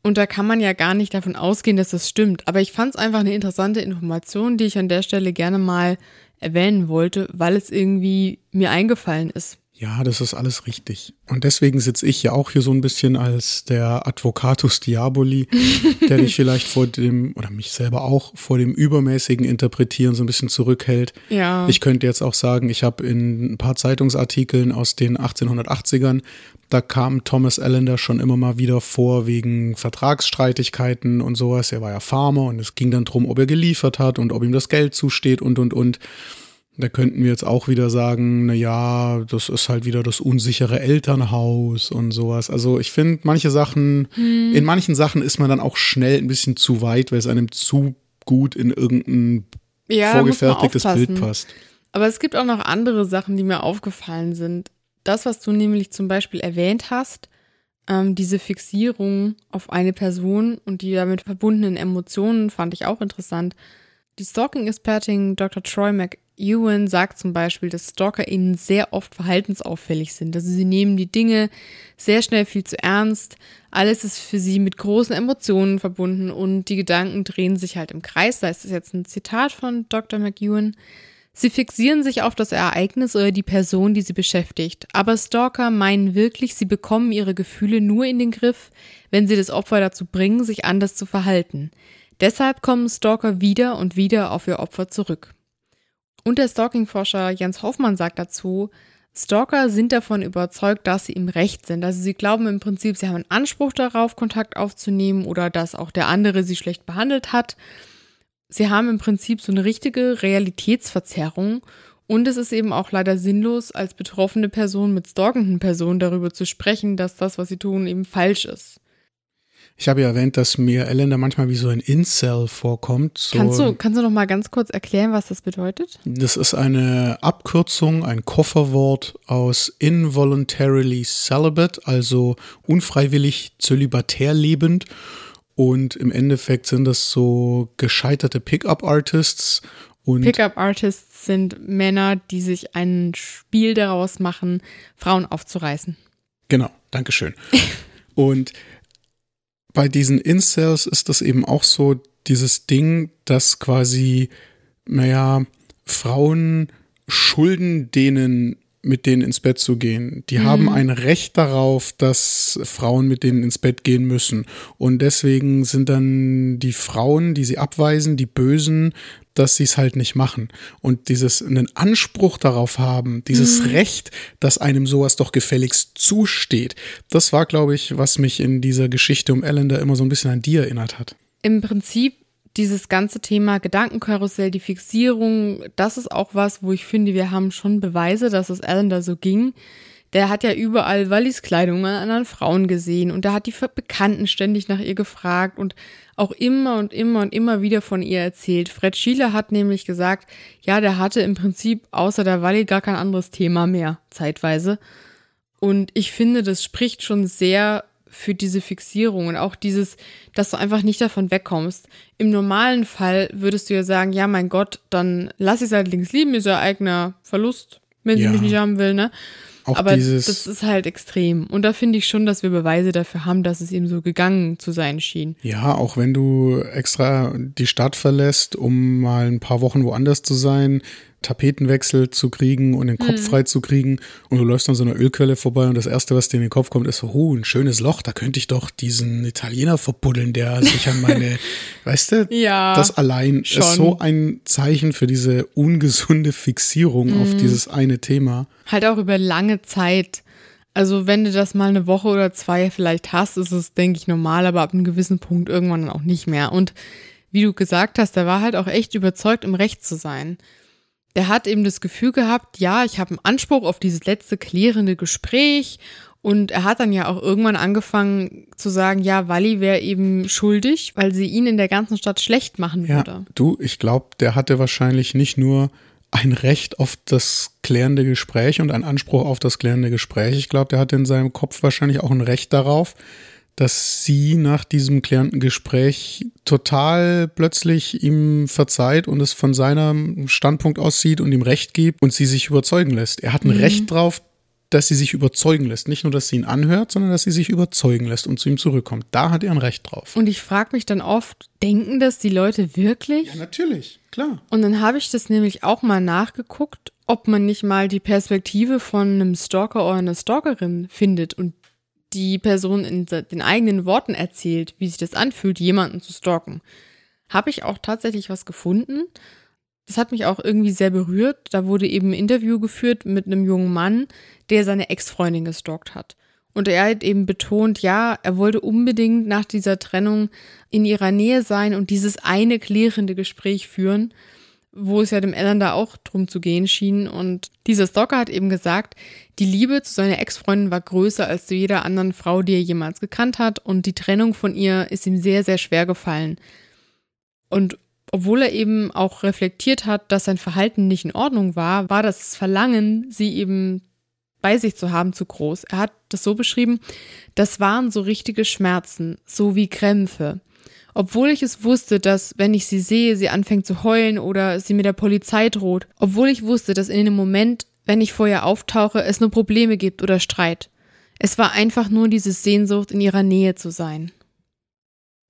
Und da kann man ja gar nicht davon ausgehen, dass das stimmt. Aber ich fand es einfach eine interessante Information, die ich an der Stelle gerne mal erwähnen wollte, weil es irgendwie mir eingefallen ist. Ja, das ist alles richtig. Und deswegen sitze ich ja auch hier so ein bisschen als der Advocatus Diaboli, der dich vielleicht vor dem, oder mich selber auch, vor dem übermäßigen Interpretieren so ein bisschen zurückhält. Ja. Ich könnte jetzt auch sagen, ich habe in ein paar Zeitungsartikeln aus den 1880ern, da kam Thomas Allender schon immer mal wieder vor wegen Vertragsstreitigkeiten und sowas. Er war ja Farmer und es ging dann drum, ob er geliefert hat und ob ihm das Geld zusteht und, und, und. Da könnten wir jetzt auch wieder sagen, na ja, das ist halt wieder das unsichere Elternhaus und sowas. Also ich finde, manche Sachen, hm. in manchen Sachen ist man dann auch schnell ein bisschen zu weit, weil es einem zu gut in irgendein ja, vorgefertigtes Bild passt. Aber es gibt auch noch andere Sachen, die mir aufgefallen sind. Das, was du nämlich zum Beispiel erwähnt hast, ähm, diese Fixierung auf eine Person und die damit verbundenen Emotionen fand ich auch interessant. Die Stalking-Expertin Dr. Troy Mc Ewan sagt zum Beispiel, dass Stalker ihnen sehr oft verhaltensauffällig sind. Also sie nehmen die Dinge sehr schnell viel zu ernst. Alles ist für sie mit großen Emotionen verbunden und die Gedanken drehen sich halt im Kreis. Da ist jetzt ein Zitat von Dr. McEwan. Sie fixieren sich auf das Ereignis oder die Person, die sie beschäftigt. Aber Stalker meinen wirklich, sie bekommen ihre Gefühle nur in den Griff, wenn sie das Opfer dazu bringen, sich anders zu verhalten. Deshalb kommen Stalker wieder und wieder auf ihr Opfer zurück. Und der Stalking-Forscher Jens Hoffmann sagt dazu, Stalker sind davon überzeugt, dass sie im Recht sind. Also sie glauben im Prinzip, sie haben einen Anspruch darauf, Kontakt aufzunehmen oder dass auch der andere sie schlecht behandelt hat. Sie haben im Prinzip so eine richtige Realitätsverzerrung und es ist eben auch leider sinnlos, als betroffene Person mit stalkenden Personen darüber zu sprechen, dass das, was sie tun, eben falsch ist. Ich habe ja erwähnt, dass mir Elender manchmal wie so ein Incel vorkommt. So kannst, du, kannst du noch mal ganz kurz erklären, was das bedeutet? Das ist eine Abkürzung, ein Kofferwort aus involuntarily celibate, also unfreiwillig zölibatär lebend. Und im Endeffekt sind das so gescheiterte Pickup-Artists. Pickup-Artists sind Männer, die sich ein Spiel daraus machen, Frauen aufzureißen. Genau, Dankeschön. Und bei diesen Incels ist das eben auch so dieses Ding, dass quasi, naja, Frauen schulden denen mit denen ins Bett zu gehen. Die mhm. haben ein Recht darauf, dass Frauen mit denen ins Bett gehen müssen. Und deswegen sind dann die Frauen, die sie abweisen, die Bösen, dass sie es halt nicht machen. Und dieses einen Anspruch darauf haben, dieses mhm. Recht, dass einem sowas doch gefälligst zusteht, das war, glaube ich, was mich in dieser Geschichte um Ellender immer so ein bisschen an die erinnert hat. Im Prinzip dieses ganze Thema Gedankenkarussell, die Fixierung, das ist auch was, wo ich finde, wir haben schon Beweise, dass es Ellender so ging der hat ja überall Wallis Kleidung an anderen Frauen gesehen und der hat die Bekannten ständig nach ihr gefragt und auch immer und immer und immer wieder von ihr erzählt. Fred Schiele hat nämlich gesagt, ja, der hatte im Prinzip außer der Walli gar kein anderes Thema mehr, zeitweise. Und ich finde, das spricht schon sehr für diese Fixierung und auch dieses, dass du einfach nicht davon wegkommst. Im normalen Fall würdest du ja sagen, ja, mein Gott, dann lass ich es halt links lieben, ist ja eigener Verlust, wenn ja. sie mich nicht haben will, ne? Auch Aber dieses das ist halt extrem. Und da finde ich schon, dass wir Beweise dafür haben, dass es ihm so gegangen zu sein schien. Ja, auch wenn du extra die Stadt verlässt, um mal ein paar Wochen woanders zu sein, Tapetenwechsel zu kriegen und den Kopf mhm. frei zu kriegen. Und du läufst an so einer Ölquelle vorbei und das Erste, was dir in den Kopf kommt, ist so, oh, ein schönes Loch, da könnte ich doch diesen Italiener verbuddeln, der sich an meine, weißt du, ja, das allein schon. ist so ein Zeichen für diese ungesunde Fixierung mhm. auf dieses eine Thema. Halt auch über lange Zeit. Also wenn du das mal eine Woche oder zwei vielleicht hast, ist es, denke ich, normal, aber ab einem gewissen Punkt irgendwann dann auch nicht mehr. Und wie du gesagt hast, der war halt auch echt überzeugt, im Recht zu sein der hat eben das Gefühl gehabt, ja, ich habe einen Anspruch auf dieses letzte klärende Gespräch. Und er hat dann ja auch irgendwann angefangen zu sagen, ja, Wally wäre eben schuldig, weil sie ihn in der ganzen Stadt schlecht machen würde. Ja, du, ich glaube, der hatte wahrscheinlich nicht nur ein Recht auf das klärende Gespräch und einen Anspruch auf das klärende Gespräch. Ich glaube, der hatte in seinem Kopf wahrscheinlich auch ein Recht darauf, dass sie nach diesem klärenden Gespräch total plötzlich ihm verzeiht und es von seinem Standpunkt aussieht und ihm Recht gibt und sie sich überzeugen lässt. Er hat ein mhm. Recht drauf, dass sie sich überzeugen lässt. Nicht nur, dass sie ihn anhört, sondern dass sie sich überzeugen lässt und zu ihm zurückkommt. Da hat er ein Recht drauf. Und ich frage mich dann oft, denken das die Leute wirklich? Ja, natürlich, klar. Und dann habe ich das nämlich auch mal nachgeguckt, ob man nicht mal die Perspektive von einem Stalker oder einer Stalkerin findet und die Person in den eigenen Worten erzählt, wie sich das anfühlt, jemanden zu stalken. Habe ich auch tatsächlich was gefunden. Das hat mich auch irgendwie sehr berührt. Da wurde eben ein Interview geführt mit einem jungen Mann, der seine Ex-Freundin gestalkt hat. Und er hat eben betont, ja, er wollte unbedingt nach dieser Trennung in ihrer Nähe sein und dieses eine klärende Gespräch führen wo es ja dem Ellen da auch drum zu gehen schien. Und dieser Stalker hat eben gesagt, die Liebe zu seiner Ex-Freundin war größer als zu jeder anderen Frau, die er jemals gekannt hat. Und die Trennung von ihr ist ihm sehr, sehr schwer gefallen. Und obwohl er eben auch reflektiert hat, dass sein Verhalten nicht in Ordnung war, war das Verlangen, sie eben bei sich zu haben, zu groß. Er hat das so beschrieben, das waren so richtige Schmerzen, so wie Krämpfe. Obwohl ich es wusste, dass, wenn ich sie sehe, sie anfängt zu heulen oder sie mit der Polizei droht. Obwohl ich wusste, dass in dem Moment, wenn ich vor ihr auftauche, es nur Probleme gibt oder Streit. Es war einfach nur diese Sehnsucht, in ihrer Nähe zu sein.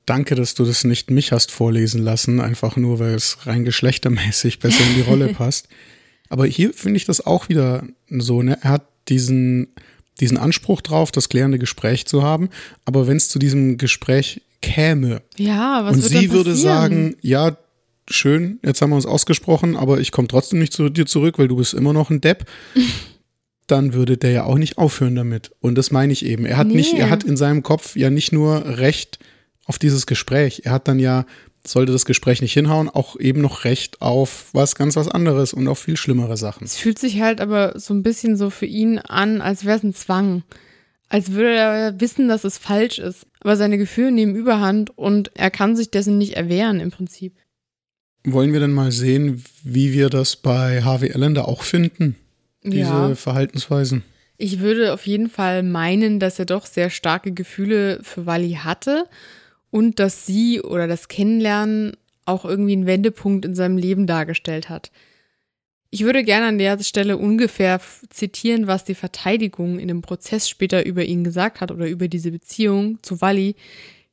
Danke, dass du das nicht mich hast vorlesen lassen, einfach nur, weil es rein geschlechtermäßig besser in die Rolle passt. Aber hier finde ich das auch wieder so, ne? Er hat diesen, diesen Anspruch drauf, das klärende Gespräch zu haben. Aber wenn es zu diesem Gespräch käme. Ja, was Und sie würde sagen, ja, schön, jetzt haben wir uns ausgesprochen, aber ich komme trotzdem nicht zu dir zurück, weil du bist immer noch ein Depp. dann würde der ja auch nicht aufhören damit. Und das meine ich eben. Er hat nee. nicht, er hat in seinem Kopf ja nicht nur Recht auf dieses Gespräch. Er hat dann ja, sollte das Gespräch nicht hinhauen, auch eben noch Recht auf was ganz was anderes und auf viel schlimmere Sachen. Es fühlt sich halt aber so ein bisschen so für ihn an, als wäre es ein Zwang als würde er wissen, dass es falsch ist. Aber seine Gefühle nehmen überhand und er kann sich dessen nicht erwehren im Prinzip. Wollen wir denn mal sehen, wie wir das bei Harvey Allender auch finden? Diese ja. Verhaltensweisen. Ich würde auf jeden Fall meinen, dass er doch sehr starke Gefühle für Wally hatte und dass sie oder das Kennenlernen auch irgendwie einen Wendepunkt in seinem Leben dargestellt hat. Ich würde gerne an der Stelle ungefähr zitieren, was die Verteidigung in dem Prozess später über ihn gesagt hat oder über diese Beziehung zu Wally.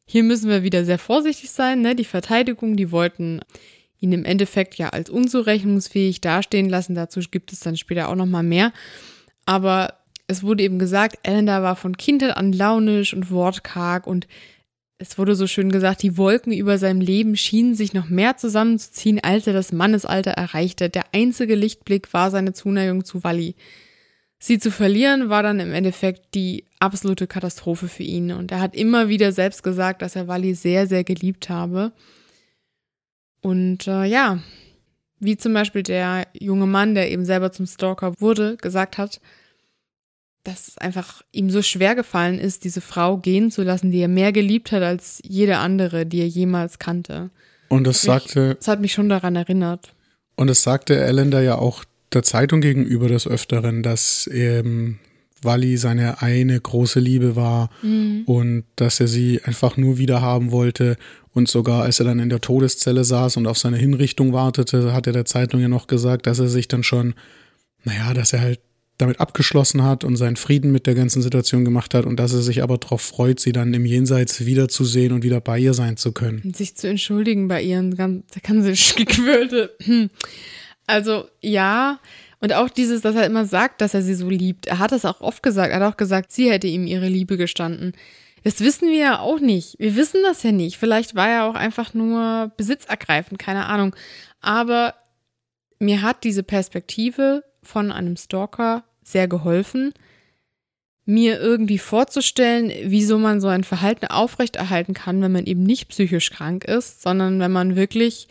Hier müssen wir wieder sehr vorsichtig sein. Ne? Die Verteidigung, die wollten ihn im Endeffekt ja als unzurechnungsfähig dastehen lassen. Dazu gibt es dann später auch noch mal mehr. Aber es wurde eben gesagt, Ellender war von Kindheit an launisch und wortkarg und es wurde so schön gesagt, die Wolken über seinem Leben schienen sich noch mehr zusammenzuziehen, als er das Mannesalter erreichte. Der einzige Lichtblick war seine Zuneigung zu Wally. Sie zu verlieren war dann im Endeffekt die absolute Katastrophe für ihn. Und er hat immer wieder selbst gesagt, dass er Wally sehr, sehr geliebt habe. Und äh, ja, wie zum Beispiel der junge Mann, der eben selber zum Stalker wurde, gesagt hat, dass es einfach ihm so schwer gefallen ist, diese Frau gehen zu lassen, die er mehr geliebt hat als jede andere, die er jemals kannte. Und das sagte. Das hat mich schon daran erinnert. Und das sagte Ellender ja auch der Zeitung gegenüber des Öfteren, dass ähm, Wally seine eine große Liebe war mhm. und dass er sie einfach nur wieder haben wollte. Und sogar als er dann in der Todeszelle saß und auf seine Hinrichtung wartete, hat er der Zeitung ja noch gesagt, dass er sich dann schon, naja, dass er halt damit abgeschlossen hat und seinen Frieden mit der ganzen Situation gemacht hat und dass er sich aber darauf freut, sie dann im Jenseits wiederzusehen und wieder bei ihr sein zu können. Und sich zu entschuldigen bei ihren ganz, ganz gequirlte. Also ja, und auch dieses, dass er immer sagt, dass er sie so liebt. Er hat es auch oft gesagt. Er hat auch gesagt, sie hätte ihm ihre Liebe gestanden. Das wissen wir ja auch nicht. Wir wissen das ja nicht. Vielleicht war er auch einfach nur besitzergreifend, keine Ahnung. Aber mir hat diese Perspektive von einem Stalker sehr geholfen, mir irgendwie vorzustellen, wieso man so ein Verhalten aufrechterhalten kann, wenn man eben nicht psychisch krank ist, sondern wenn man wirklich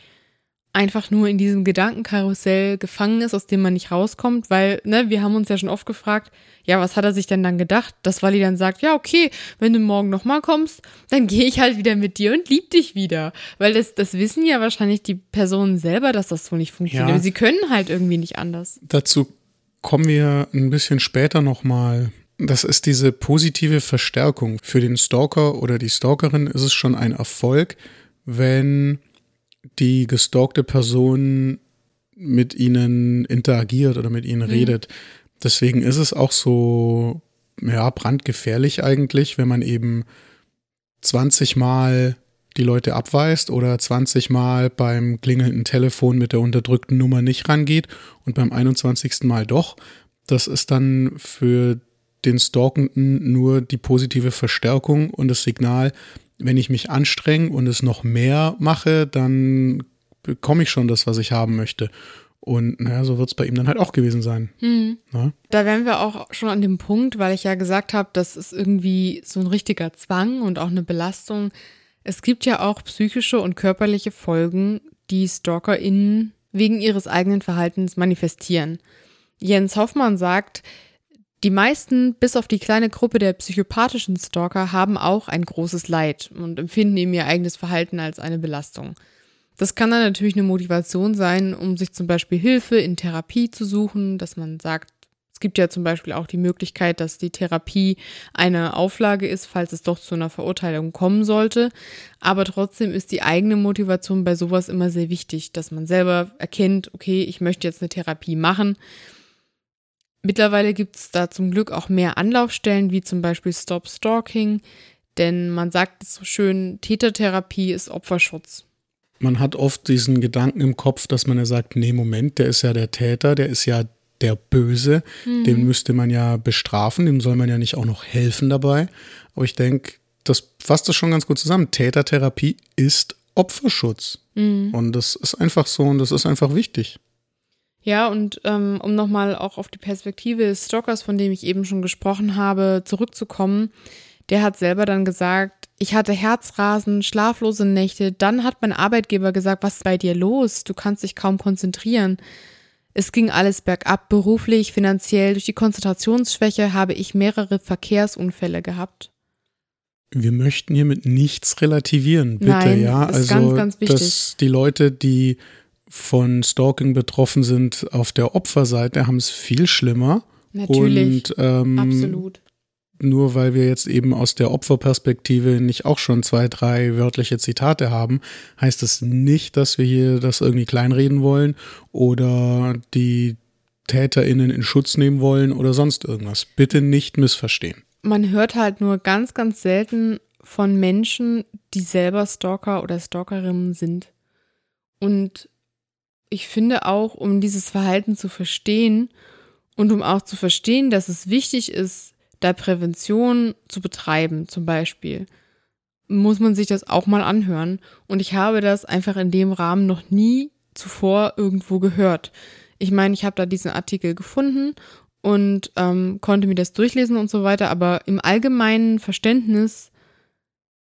einfach nur in diesem Gedankenkarussell gefangen ist, aus dem man nicht rauskommt, weil, ne, wir haben uns ja schon oft gefragt, ja, was hat er sich denn dann gedacht? Dass Wally dann sagt, ja, okay, wenn du morgen nochmal kommst, dann gehe ich halt wieder mit dir und lieb dich wieder. Weil das, das wissen ja wahrscheinlich die Personen selber, dass das so nicht funktioniert. Ja. Sie können halt irgendwie nicht anders. Dazu kommen wir ein bisschen später nochmal. Das ist diese positive Verstärkung. Für den Stalker oder die Stalkerin ist es schon ein Erfolg, wenn die gestalkte Person mit ihnen interagiert oder mit ihnen mhm. redet. Deswegen ist es auch so, ja, brandgefährlich eigentlich, wenn man eben 20 Mal die Leute abweist oder 20 Mal beim klingelnden Telefon mit der unterdrückten Nummer nicht rangeht und beim 21. Mal doch. Das ist dann für den Stalkenden nur die positive Verstärkung und das Signal, wenn ich mich anstrenge und es noch mehr mache, dann bekomme ich schon das, was ich haben möchte. Und naja, so wird es bei ihm dann halt auch gewesen sein. Hm. Da wären wir auch schon an dem Punkt, weil ich ja gesagt habe, das ist irgendwie so ein richtiger Zwang und auch eine Belastung. Es gibt ja auch psychische und körperliche Folgen, die StalkerInnen wegen ihres eigenen Verhaltens manifestieren. Jens Hoffmann sagt, die meisten, bis auf die kleine Gruppe der psychopathischen Stalker, haben auch ein großes Leid und empfinden eben ihr eigenes Verhalten als eine Belastung. Das kann dann natürlich eine Motivation sein, um sich zum Beispiel Hilfe in Therapie zu suchen, dass man sagt, es gibt ja zum Beispiel auch die Möglichkeit, dass die Therapie eine Auflage ist, falls es doch zu einer Verurteilung kommen sollte. Aber trotzdem ist die eigene Motivation bei sowas immer sehr wichtig, dass man selber erkennt, okay, ich möchte jetzt eine Therapie machen Mittlerweile gibt es da zum Glück auch mehr Anlaufstellen, wie zum Beispiel Stop Stalking, denn man sagt so schön, Tätertherapie ist Opferschutz. Man hat oft diesen Gedanken im Kopf, dass man ja sagt, nee, Moment, der ist ja der Täter, der ist ja der Böse, mhm. den müsste man ja bestrafen, dem soll man ja nicht auch noch helfen dabei. Aber ich denke, das fasst das schon ganz gut zusammen. Tätertherapie ist Opferschutz. Mhm. Und das ist einfach so und das ist einfach wichtig. Ja, und ähm, um nochmal auch auf die Perspektive des Stalkers, von dem ich eben schon gesprochen habe, zurückzukommen, der hat selber dann gesagt, ich hatte Herzrasen, schlaflose Nächte, dann hat mein Arbeitgeber gesagt, was ist bei dir los? Du kannst dich kaum konzentrieren. Es ging alles bergab, beruflich, finanziell. Durch die Konzentrationsschwäche habe ich mehrere Verkehrsunfälle gehabt. Wir möchten hiermit nichts relativieren, bitte, Nein, ja. Ist also, ganz, ganz wichtig. dass die Leute, die von Stalking betroffen sind auf der Opferseite, haben es viel schlimmer. Natürlich. Und ähm, absolut. Nur weil wir jetzt eben aus der Opferperspektive nicht auch schon zwei, drei wörtliche Zitate haben, heißt das nicht, dass wir hier das irgendwie kleinreden wollen oder die TäterInnen in Schutz nehmen wollen oder sonst irgendwas. Bitte nicht missverstehen. Man hört halt nur ganz, ganz selten von Menschen, die selber Stalker oder Stalkerinnen sind. Und ich finde auch, um dieses Verhalten zu verstehen und um auch zu verstehen, dass es wichtig ist, da Prävention zu betreiben, zum Beispiel. muss man sich das auch mal anhören. Und ich habe das einfach in dem Rahmen noch nie zuvor irgendwo gehört. Ich meine, ich habe da diesen Artikel gefunden und ähm, konnte mir das durchlesen und so weiter, aber im allgemeinen Verständnis,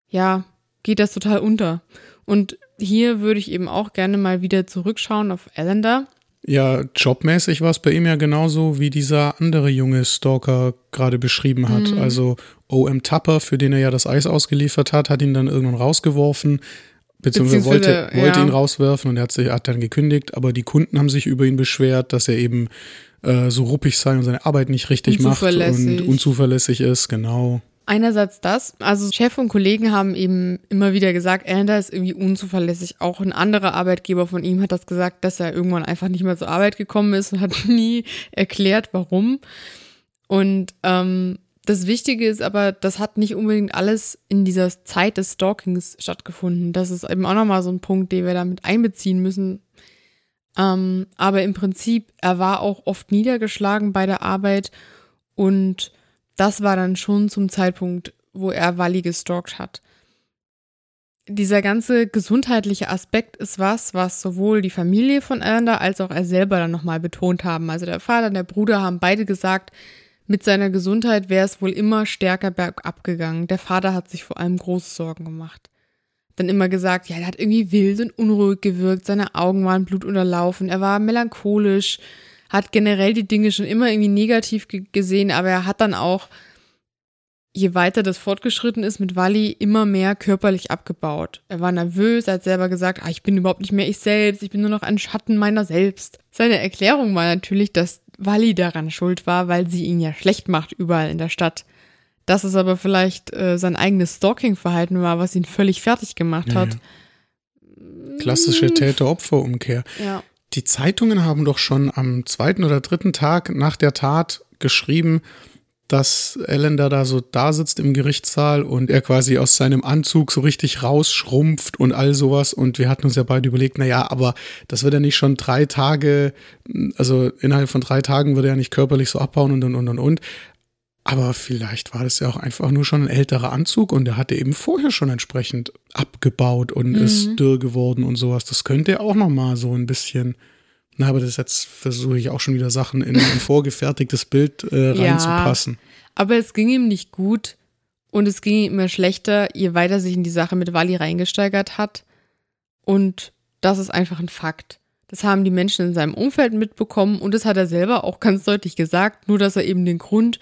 ja, geht das total unter. Und hier würde ich eben auch gerne mal wieder zurückschauen auf Allender. Ja, jobmäßig war es bei ihm ja genauso, wie dieser andere junge Stalker gerade beschrieben hat. Mhm. Also O.M. Tupper, für den er ja das Eis ausgeliefert hat, hat ihn dann irgendwann rausgeworfen, beziehungsweise, wollte, ja. wollte ihn rauswerfen und er hat, sich, hat dann gekündigt, aber die Kunden haben sich über ihn beschwert, dass er eben äh, so ruppig sei und seine Arbeit nicht richtig macht und unzuverlässig ist, genau. Einerseits das, also Chef und Kollegen haben eben immer wieder gesagt, Ender ist irgendwie unzuverlässig. Auch ein anderer Arbeitgeber von ihm hat das gesagt, dass er irgendwann einfach nicht mehr zur Arbeit gekommen ist und hat nie erklärt, warum. Und ähm, das Wichtige ist aber, das hat nicht unbedingt alles in dieser Zeit des Stalkings stattgefunden. Das ist eben auch nochmal so ein Punkt, den wir damit einbeziehen müssen. Ähm, aber im Prinzip, er war auch oft niedergeschlagen bei der Arbeit und das war dann schon zum Zeitpunkt, wo er Wally gestalkt hat. Dieser ganze gesundheitliche Aspekt ist was, was sowohl die Familie von Elander als auch er selber dann nochmal betont haben. Also der Vater und der Bruder haben beide gesagt, mit seiner Gesundheit wäre es wohl immer stärker bergab gegangen. Der Vater hat sich vor allem große Sorgen gemacht. Dann immer gesagt, ja, er hat irgendwie wild und unruhig gewirkt, seine Augen waren blutunterlaufen, er war melancholisch, hat generell die Dinge schon immer irgendwie negativ gesehen, aber er hat dann auch, je weiter das fortgeschritten ist mit Wally, immer mehr körperlich abgebaut. Er war nervös, er hat selber gesagt, ah, ich bin überhaupt nicht mehr ich selbst, ich bin nur noch ein Schatten meiner selbst. Seine Erklärung war natürlich, dass Wally daran schuld war, weil sie ihn ja schlecht macht überall in der Stadt. Dass es aber vielleicht äh, sein eigenes Stalking-Verhalten war, was ihn völlig fertig gemacht hat. Ja. Klassische Täter-Opfer-Umkehr. Ja. Die Zeitungen haben doch schon am zweiten oder dritten Tag nach der Tat geschrieben, dass Ellender da so da sitzt im Gerichtssaal und er quasi aus seinem Anzug so richtig rausschrumpft und all sowas. Und wir hatten uns ja beide überlegt, naja, aber das wird ja nicht schon drei Tage, also innerhalb von drei Tagen würde er ja nicht körperlich so abbauen und und und und und. Aber vielleicht war das ja auch einfach nur schon ein älterer Anzug und er hatte eben vorher schon entsprechend abgebaut und mhm. ist dürr geworden und sowas. Das könnte auch noch mal so ein bisschen. Na, aber das jetzt versuche ich auch schon wieder Sachen in ein vorgefertigtes Bild äh, reinzupassen. Ja, aber es ging ihm nicht gut und es ging ihm immer schlechter, je weiter sich in die Sache mit Wally reingesteigert hat. Und das ist einfach ein Fakt. Das haben die Menschen in seinem Umfeld mitbekommen und das hat er selber auch ganz deutlich gesagt, nur dass er eben den Grund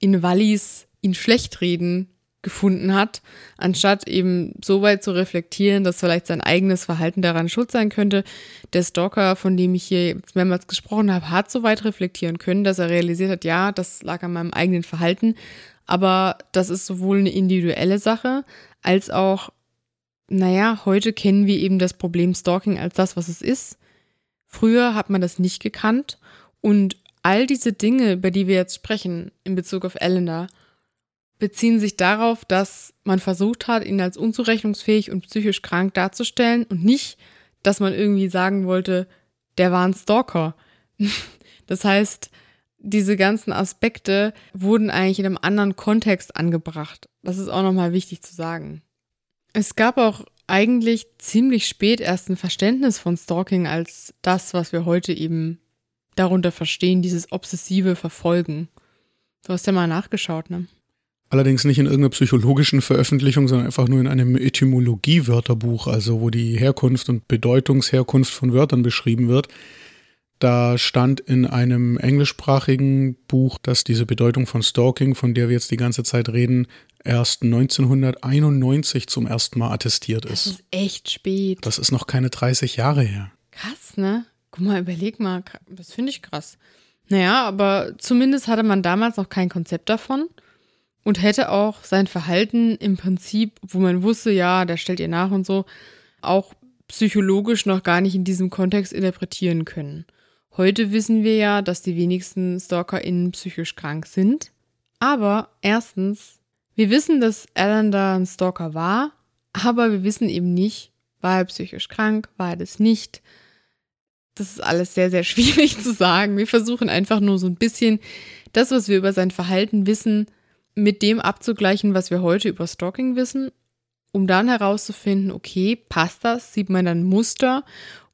in Wallis ihn schlecht reden gefunden hat, anstatt eben so weit zu reflektieren, dass vielleicht sein eigenes Verhalten daran schuld sein könnte. Der Stalker, von dem ich hier jetzt mehrmals gesprochen habe, hat so weit reflektieren können, dass er realisiert hat, ja, das lag an meinem eigenen Verhalten, aber das ist sowohl eine individuelle Sache als auch, naja, heute kennen wir eben das Problem Stalking als das, was es ist. Früher hat man das nicht gekannt und All diese Dinge, über die wir jetzt sprechen in Bezug auf Eleanor, beziehen sich darauf, dass man versucht hat, ihn als unzurechnungsfähig und psychisch krank darzustellen und nicht, dass man irgendwie sagen wollte, der war ein Stalker. Das heißt, diese ganzen Aspekte wurden eigentlich in einem anderen Kontext angebracht. Das ist auch nochmal wichtig zu sagen. Es gab auch eigentlich ziemlich spät erst ein Verständnis von Stalking als das, was wir heute eben darunter verstehen, dieses obsessive Verfolgen. Du hast ja mal nachgeschaut, ne? Allerdings nicht in irgendeiner psychologischen Veröffentlichung, sondern einfach nur in einem Etymologie-Wörterbuch, also wo die Herkunft und Bedeutungsherkunft von Wörtern beschrieben wird. Da stand in einem englischsprachigen Buch, dass diese Bedeutung von Stalking, von der wir jetzt die ganze Zeit reden, erst 1991 zum ersten Mal attestiert ist. Das ist echt spät. Das ist noch keine 30 Jahre her. Krass, ne? Guck mal, überleg mal, das finde ich krass. Naja, aber zumindest hatte man damals noch kein Konzept davon und hätte auch sein Verhalten im Prinzip, wo man wusste, ja, der stellt ihr nach und so, auch psychologisch noch gar nicht in diesem Kontext interpretieren können. Heute wissen wir ja, dass die wenigsten StalkerInnen psychisch krank sind. Aber erstens, wir wissen, dass Alan da ein Stalker war, aber wir wissen eben nicht, war er psychisch krank, war er das nicht, das ist alles sehr, sehr schwierig zu sagen. Wir versuchen einfach nur so ein bisschen das, was wir über sein Verhalten wissen, mit dem abzugleichen, was wir heute über Stalking wissen. um dann herauszufinden, okay, passt das? Sieht man dann Muster?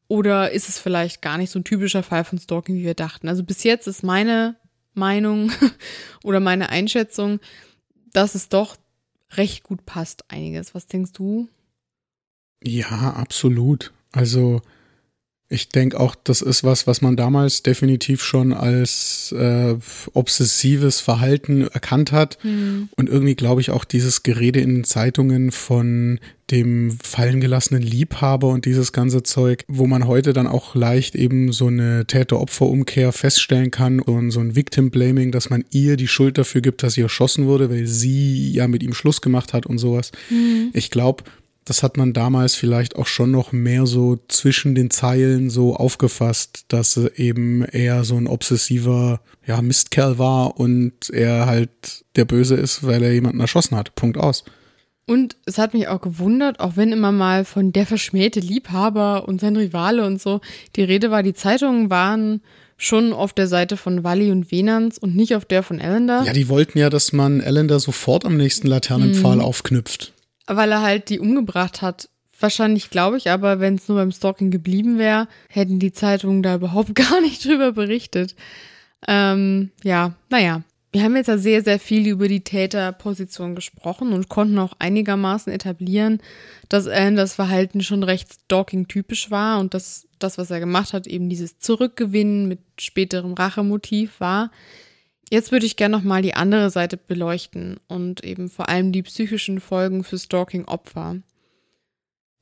Oder ist es vielleicht gar nicht so ein typischer Fall von Stalking, wie wir dachten? Also bis jetzt ist meine Meinung oder meine Einschätzung, dass es doch recht gut passt, einiges. Was denkst du? Ja, absolut. Also ich denke auch, das ist was, was man damals definitiv schon als äh, obsessives Verhalten erkannt hat. Mhm. Und irgendwie glaube ich auch dieses Gerede in den Zeitungen von dem fallen gelassenen Liebhaber und dieses ganze Zeug, wo man heute dann auch leicht eben so eine Täter-Opfer-Umkehr feststellen kann und so ein Victim-Blaming, dass man ihr die Schuld dafür gibt, dass sie erschossen wurde, weil sie ja mit ihm Schluss gemacht hat und sowas. Mhm. Ich glaube, das hat man damals vielleicht auch schon noch mehr so zwischen den Zeilen so aufgefasst, dass eben er so ein obsessiver ja, Mistkerl war und er halt der Böse ist, weil er jemanden erschossen hat. Punkt aus. Und es hat mich auch gewundert, auch wenn immer mal von der verschmähte Liebhaber und sein Rivale und so die Rede war, die Zeitungen waren schon auf der Seite von Wally und Venans und nicht auf der von Ellender. Ja, die wollten ja, dass man Ellender sofort am nächsten Laternenpfahl mhm. aufknüpft weil er halt die umgebracht hat. Wahrscheinlich glaube ich aber, wenn es nur beim Stalking geblieben wäre, hätten die Zeitungen da überhaupt gar nicht drüber berichtet. Ähm, ja, naja. Wir haben jetzt ja sehr, sehr viel über die Täterposition gesprochen und konnten auch einigermaßen etablieren, dass Alan das Verhalten schon recht Stalking-typisch war und dass das, was er gemacht hat, eben dieses Zurückgewinnen mit späterem Rachemotiv war. Jetzt würde ich gerne nochmal die andere Seite beleuchten und eben vor allem die psychischen Folgen für Stalking-Opfer.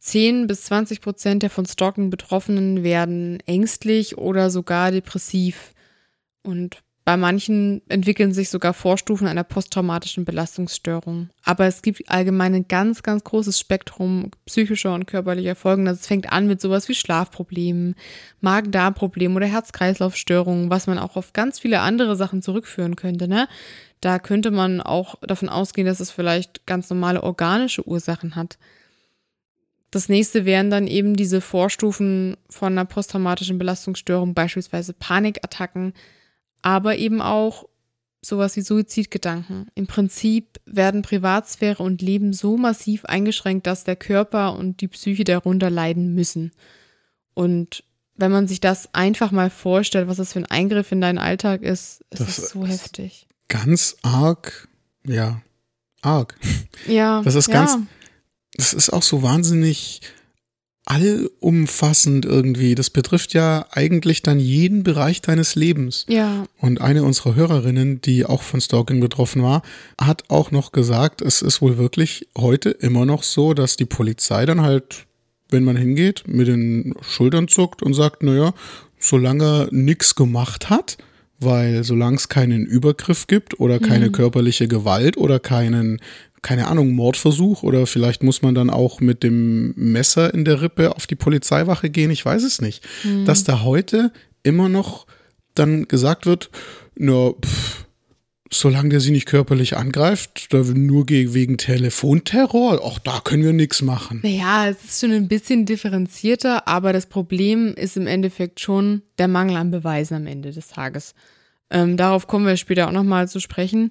10 bis 20 Prozent der von Stalking Betroffenen werden ängstlich oder sogar depressiv. Und bei manchen entwickeln sich sogar Vorstufen einer posttraumatischen Belastungsstörung. Aber es gibt allgemein ein ganz, ganz großes Spektrum psychischer und körperlicher Folgen. Das fängt an mit sowas wie Schlafproblemen, Magen-Darm-Problemen oder Herz-Kreislauf-Störungen, was man auch auf ganz viele andere Sachen zurückführen könnte. Ne? Da könnte man auch davon ausgehen, dass es vielleicht ganz normale organische Ursachen hat. Das nächste wären dann eben diese Vorstufen von einer posttraumatischen Belastungsstörung, beispielsweise Panikattacken, aber eben auch sowas wie Suizidgedanken. Im Prinzip werden Privatsphäre und Leben so massiv eingeschränkt, dass der Körper und die Psyche darunter leiden müssen. Und wenn man sich das einfach mal vorstellt, was das für ein Eingriff in deinen Alltag ist, ist das ist so ist heftig. Ganz arg, ja, arg. Ja. Das ist ganz, ja. das ist auch so wahnsinnig allumfassend irgendwie. Das betrifft ja eigentlich dann jeden Bereich deines Lebens. Ja. Und eine unserer Hörerinnen, die auch von Stalking betroffen war, hat auch noch gesagt, es ist wohl wirklich heute immer noch so, dass die Polizei dann halt, wenn man hingeht, mit den Schultern zuckt und sagt, naja, solange er nichts gemacht hat, weil solange es keinen Übergriff gibt oder keine mhm. körperliche Gewalt oder keinen keine Ahnung, Mordversuch oder vielleicht muss man dann auch mit dem Messer in der Rippe auf die Polizeiwache gehen, ich weiß es nicht. Mhm. Dass da heute immer noch dann gesagt wird, na, pff, solange der sie nicht körperlich angreift, nur wegen Telefonterror, auch da können wir nichts machen. Naja, es ist schon ein bisschen differenzierter, aber das Problem ist im Endeffekt schon der Mangel an Beweisen am Ende des Tages. Ähm, darauf kommen wir später auch nochmal zu sprechen.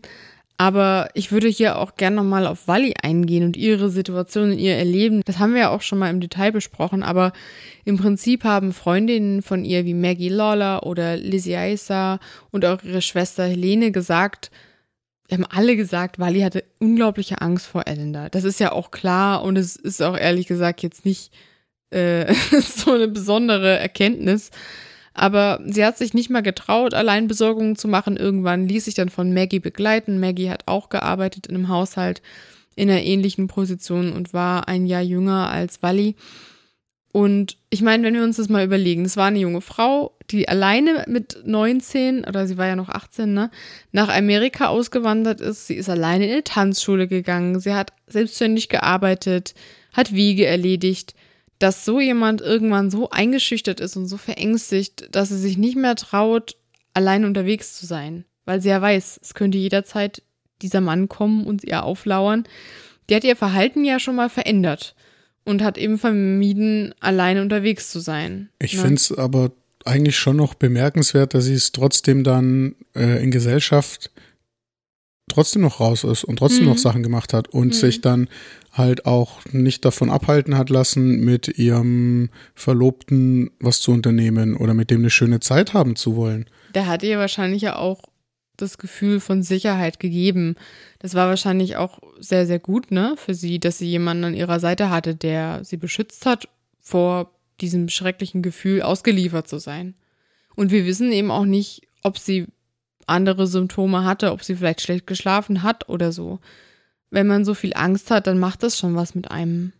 Aber ich würde hier auch gerne nochmal auf Wally eingehen und ihre Situation und ihr Erleben. Das haben wir ja auch schon mal im Detail besprochen, aber im Prinzip haben Freundinnen von ihr wie Maggie Lawler oder Lizzie Aisa und auch ihre Schwester Helene gesagt, wir haben alle gesagt, Wally hatte unglaubliche Angst vor Ellender. Das ist ja auch klar und es ist auch ehrlich gesagt jetzt nicht äh, so eine besondere Erkenntnis. Aber sie hat sich nicht mal getraut, allein Besorgungen zu machen. Irgendwann ließ sich dann von Maggie begleiten. Maggie hat auch gearbeitet in einem Haushalt in einer ähnlichen Position und war ein Jahr jünger als Wally. Und ich meine, wenn wir uns das mal überlegen, es war eine junge Frau, die alleine mit 19, oder sie war ja noch 18, ne, nach Amerika ausgewandert ist. Sie ist alleine in eine Tanzschule gegangen. Sie hat selbstständig gearbeitet, hat Wiege erledigt dass so jemand irgendwann so eingeschüchtert ist und so verängstigt, dass sie sich nicht mehr traut, allein unterwegs zu sein. Weil sie ja weiß, es könnte jederzeit dieser Mann kommen und ihr auflauern. Die hat ihr Verhalten ja schon mal verändert und hat eben vermieden, alleine unterwegs zu sein. Ich ne? finde es aber eigentlich schon noch bemerkenswert, dass sie es trotzdem dann äh, in Gesellschaft trotzdem noch raus ist und trotzdem Mhm. noch Sachen gemacht hat und Mhm. sich dann halt auch nicht davon abhalten hat lassen, mit ihrem Verlobten was zu unternehmen oder mit dem eine schöne Zeit haben zu wollen. Der hat ihr wahrscheinlich ja auch das Gefühl von Sicherheit gegeben. Das war wahrscheinlich auch sehr, sehr gut, ne, für sie, dass sie jemanden an ihrer Seite hatte, der sie beschützt hat vor diesem schrecklichen Gefühl, ausgeliefert zu sein. Und wir wissen eben auch nicht, ob sie andere Symptome hatte, ob sie vielleicht schlecht geschlafen hat oder so. Wenn man so viel Angst hat, dann macht das schon was mit einem.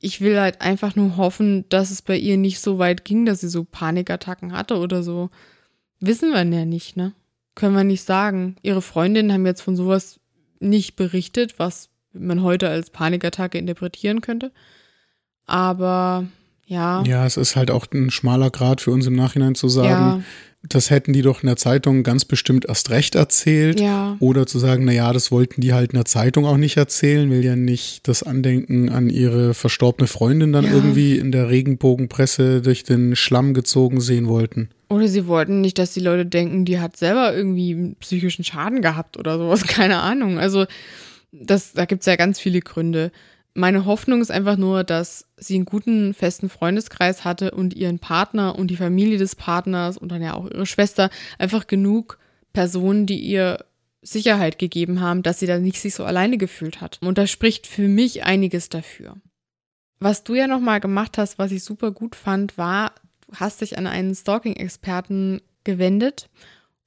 Ich will halt einfach nur hoffen, dass es bei ihr nicht so weit ging, dass sie so Panikattacken hatte oder so. Wissen wir ja nicht, ne? Können wir nicht sagen. Ihre Freundinnen haben jetzt von sowas nicht berichtet, was man heute als Panikattacke interpretieren könnte. Aber ja. Ja, es ist halt auch ein schmaler Grad für uns im Nachhinein zu sagen, Ja, das hätten die doch in der Zeitung ganz bestimmt erst recht erzählt. ja. Oder zu sagen, na ja, das wollten die halt in der Zeitung auch nicht erzählen, will ja nicht das Andenken an ihre verstorbene Freundin dann Ja. irgendwie in der Regenbogenpresse durch den Schlamm gezogen sehen wollten. Oder sie wollten nicht, dass die Leute denken, die hat selber irgendwie einen psychischen Schaden gehabt oder sowas. Keine Ahnung. Also, das, da gibt es ja ganz viele Gründe. Meine Hoffnung ist einfach nur, dass sie einen guten, festen Freundeskreis hatte und ihren Partner und die Familie des Partners und dann ja auch ihre Schwester einfach genug Personen, die ihr Sicherheit gegeben haben, dass sie da nicht sich so alleine gefühlt hat. Und da spricht für mich einiges dafür. Was du ja nochmal gemacht hast, was ich super gut fand, war, du hast dich an einen Stalking-Experten gewendet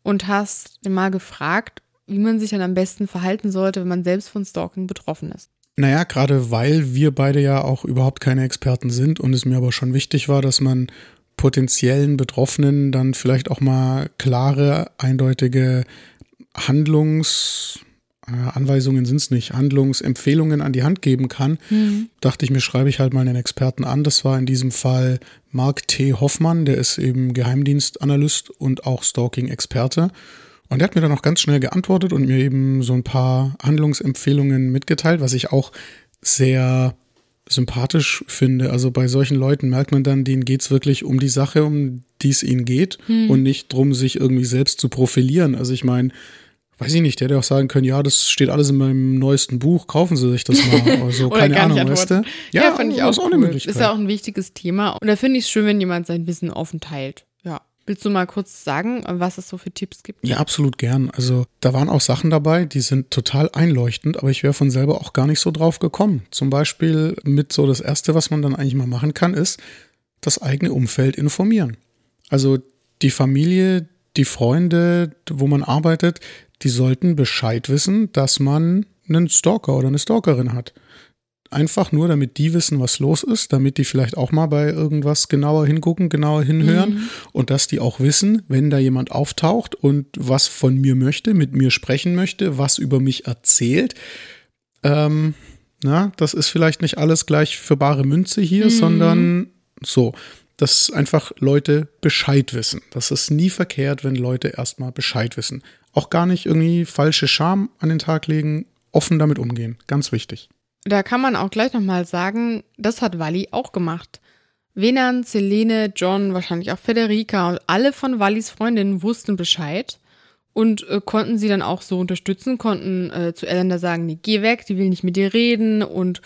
und hast mal gefragt, wie man sich dann am besten verhalten sollte, wenn man selbst von Stalking betroffen ist. Naja, gerade weil wir beide ja auch überhaupt keine Experten sind und es mir aber schon wichtig war, dass man potenziellen Betroffenen dann vielleicht auch mal klare, eindeutige Handlungs... äh, Anweisungen sind es nicht, Handlungsempfehlungen an die Hand geben kann, dachte ich mir, schreibe ich halt mal einen Experten an. Das war in diesem Fall Mark T. Hoffmann, der ist eben Geheimdienstanalyst und auch Stalking-Experte. Und der hat mir dann auch ganz schnell geantwortet und mir eben so ein paar Handlungsempfehlungen mitgeteilt, was ich auch sehr sympathisch finde. Also bei solchen Leuten merkt man dann, denen geht's wirklich um die Sache, um die es ihnen geht und nicht drum, sich irgendwie selbst zu profilieren. Also ich meine, weiß ich nicht, der hätte auch sagen können, ja, das steht alles in meinem neuesten Buch, kaufen Sie sich das mal. Oder so, Oder keine Ahnung, weißt du? antworten. Ja, fand ich auch ist auch cool. Ist ja auch ein wichtiges Thema. Und da finde ich es schön, wenn jemand sein Wissen offen teilt. Willst du mal kurz sagen, was es so für Tipps gibt? Ja, absolut gern. Also da waren auch Sachen dabei, die sind total einleuchtend, aber ich wäre von selber auch gar nicht so drauf gekommen. Zum Beispiel mit so das Erste, was man dann eigentlich mal machen kann, ist das eigene Umfeld informieren. Also die Familie, die Freunde, wo man arbeitet, die sollten Bescheid wissen, dass man einen Stalker oder eine Stalkerin hat. Einfach nur, damit die wissen, was los ist, damit die vielleicht auch mal bei irgendwas genauer hingucken, genauer hinhören und dass die auch wissen, wenn da jemand auftaucht und was von mir möchte, mit mir sprechen möchte, was über mich erzählt. Ähm, na, das ist vielleicht nicht alles gleich für bare Münze hier, sondern so, dass einfach Leute Bescheid wissen. Das ist nie verkehrt, wenn Leute erstmal Bescheid wissen. Auch gar nicht irgendwie falsche Scham an den Tag legen, offen damit umgehen. Ganz wichtig. Da kann man auch gleich nochmal sagen, das hat Wally auch gemacht. Venan, Selene, John, wahrscheinlich auch Federica und alle von Wallys Freundinnen wussten Bescheid und äh, konnten sie dann auch so unterstützen, konnten äh, zu Ellen da sagen, nee, geh weg, die will nicht mit dir reden und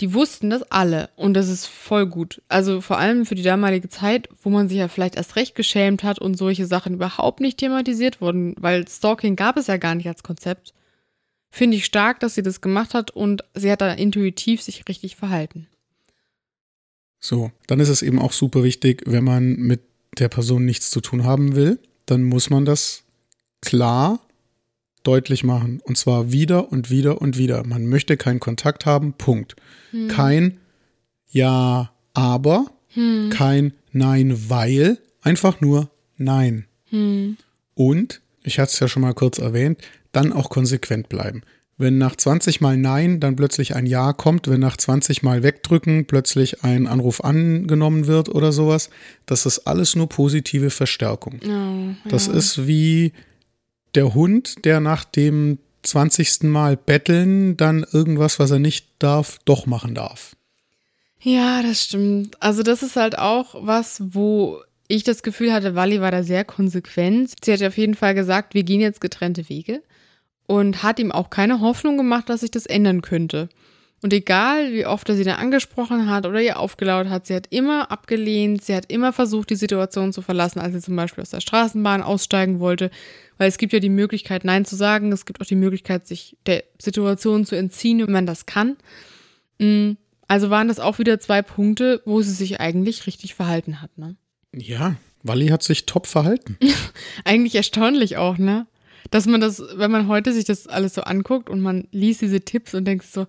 die wussten das alle und das ist voll gut. Also vor allem für die damalige Zeit, wo man sich ja vielleicht erst recht geschämt hat und solche Sachen überhaupt nicht thematisiert wurden, weil Stalking gab es ja gar nicht als Konzept. Finde ich stark, dass sie das gemacht hat und sie hat da intuitiv sich richtig verhalten. So, dann ist es eben auch super wichtig, wenn man mit der Person nichts zu tun haben will, dann muss man das klar deutlich machen. Und zwar wieder und wieder und wieder. Man möchte keinen Kontakt haben, Punkt. Kein Ja, aber, kein Nein, weil, einfach nur Nein. Und, ich hatte es ja schon mal kurz erwähnt, dann auch konsequent bleiben. Wenn nach 20 Mal Nein dann plötzlich ein Ja kommt, wenn nach 20 Mal Wegdrücken plötzlich ein Anruf angenommen wird oder sowas, das ist alles nur positive Verstärkung. Oh, Das ist wie der Hund, der nach dem 20. Mal betteln dann irgendwas, was er nicht darf, doch machen darf. Ja, das stimmt. Also das ist halt auch was, wo ich das Gefühl hatte, Wally war da sehr konsequent. Sie hat auf jeden Fall gesagt, wir gehen jetzt getrennte Wege. Und hat ihm auch keine Hoffnung gemacht, dass sich das ändern könnte. Und egal, wie oft er sie dann angesprochen hat oder ihr aufgelaut hat, sie hat immer abgelehnt, sie hat immer versucht, die Situation zu verlassen, als sie zum Beispiel aus der Straßenbahn aussteigen wollte. Weil es gibt ja die Möglichkeit, Nein zu sagen. Es gibt auch die Möglichkeit, sich der Situation zu entziehen, wenn man das kann. Mm, also waren das auch wieder zwei Punkte, wo sie sich eigentlich richtig verhalten hat, ne? Ja, Wally hat sich top verhalten. eigentlich erstaunlich auch, ne? Dass man das, wenn man heute sich das alles so anguckt und man liest diese Tipps und denkt so,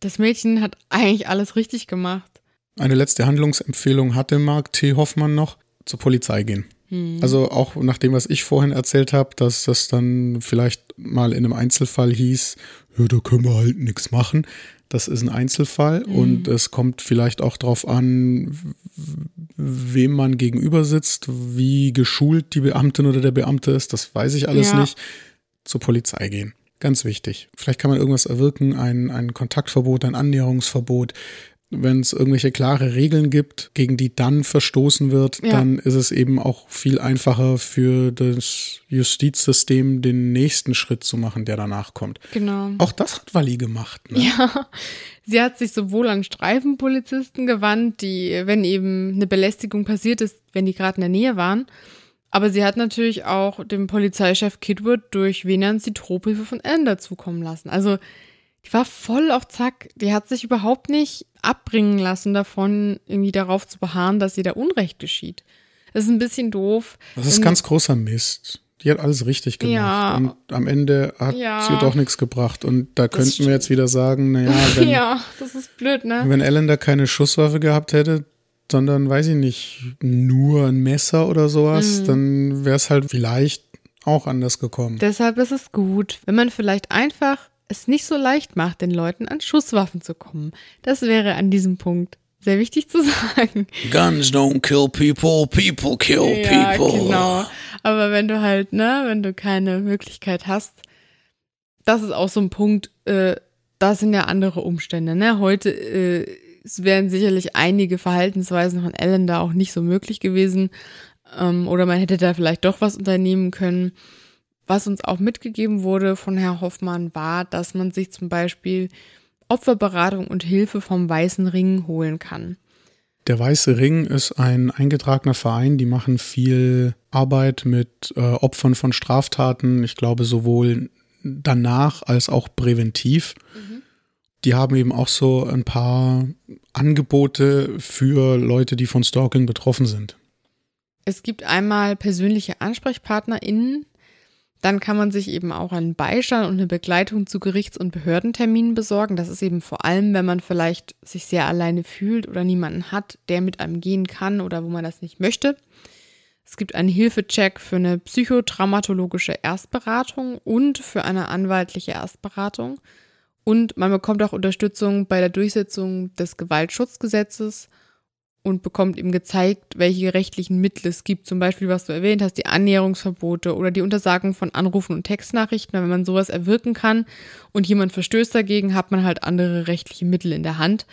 das Mädchen hat eigentlich alles richtig gemacht. Eine letzte Handlungsempfehlung hatte Mark T. Hoffmann noch, zur Polizei gehen. Hm. Also auch nach dem, was ich vorhin erzählt habe, dass das dann vielleicht mal in einem Einzelfall hieß, ja, da können wir halt nichts machen. Das ist ein Einzelfall mhm. und es kommt vielleicht auch darauf an, wem man gegenüber sitzt, wie geschult die Beamtin oder der Beamte ist, das weiß ich alles ja. nicht. Zur Polizei gehen. Ganz wichtig. Vielleicht kann man irgendwas erwirken, ein, ein Kontaktverbot, ein Annäherungsverbot. Wenn es irgendwelche klare Regeln gibt, gegen die dann verstoßen wird, ja. dann ist es eben auch viel einfacher für das Justizsystem, den nächsten Schritt zu machen, der danach kommt. Genau. Auch das hat Wally gemacht. Ne? Ja, sie hat sich sowohl an Streifenpolizisten gewandt, die, wenn eben eine Belästigung passiert ist, wenn die gerade in der Nähe waren, aber sie hat natürlich auch dem Polizeichef Kidwood durch Venans die Drohbriefe von Ellen dazukommen lassen. Also die war voll auf Zack. Die hat sich überhaupt nicht abbringen lassen davon, irgendwie darauf zu beharren, dass ihr da Unrecht geschieht. Das ist ein bisschen doof. Das ist ganz großer Mist. Die hat alles richtig gemacht. Ja. Und am Ende hat ja. sie doch nichts gebracht. Und da das könnten stimmt. wir jetzt wieder sagen, naja, wenn, ja, das ist blöd, ne? Wenn Ellen da keine Schusswaffe gehabt hätte, sondern weiß ich nicht, nur ein Messer oder sowas, mhm. dann wäre es halt vielleicht auch anders gekommen. Deshalb ist es gut, wenn man vielleicht einfach es nicht so leicht macht, den Leuten an Schusswaffen zu kommen. Das wäre an diesem Punkt sehr wichtig zu sagen. Guns don't kill people, people kill ja, people. Genau. Aber wenn du halt, ne, wenn du keine Möglichkeit hast, das ist auch so ein Punkt, äh, da sind ja andere Umstände, ne? Heute äh, wären sicherlich einige Verhaltensweisen von Ellen da auch nicht so möglich gewesen. Ähm, oder man hätte da vielleicht doch was unternehmen können. Was uns auch mitgegeben wurde von Herr Hoffmann war, dass man sich zum Beispiel Opferberatung und Hilfe vom Weißen Ring holen kann. Der Weiße Ring ist ein eingetragener Verein, die machen viel Arbeit mit äh, Opfern von Straftaten, ich glaube sowohl danach als auch präventiv. Mhm die haben eben auch so ein paar Angebote für Leute, die von Stalking betroffen sind. Es gibt einmal persönliche AnsprechpartnerInnen, dann kann man sich eben auch einen Beistand und eine Begleitung zu Gerichts- und Behördenterminen besorgen. Das ist eben vor allem, wenn man vielleicht sich sehr alleine fühlt oder niemanden hat, der mit einem gehen kann oder wo man das nicht möchte. Es gibt einen Hilfecheck für eine psychotraumatologische Erstberatung und für eine anwaltliche Erstberatung. Und man bekommt auch Unterstützung bei der Durchsetzung des Gewaltschutzgesetzes und bekommt eben gezeigt, welche rechtlichen Mittel es gibt. Zum Beispiel, was du erwähnt hast, die Annäherungsverbote oder die Untersagung von Anrufen und Textnachrichten. Wenn man sowas erwirken kann und jemand verstößt dagegen, hat man halt andere rechtliche Mittel in der Hand.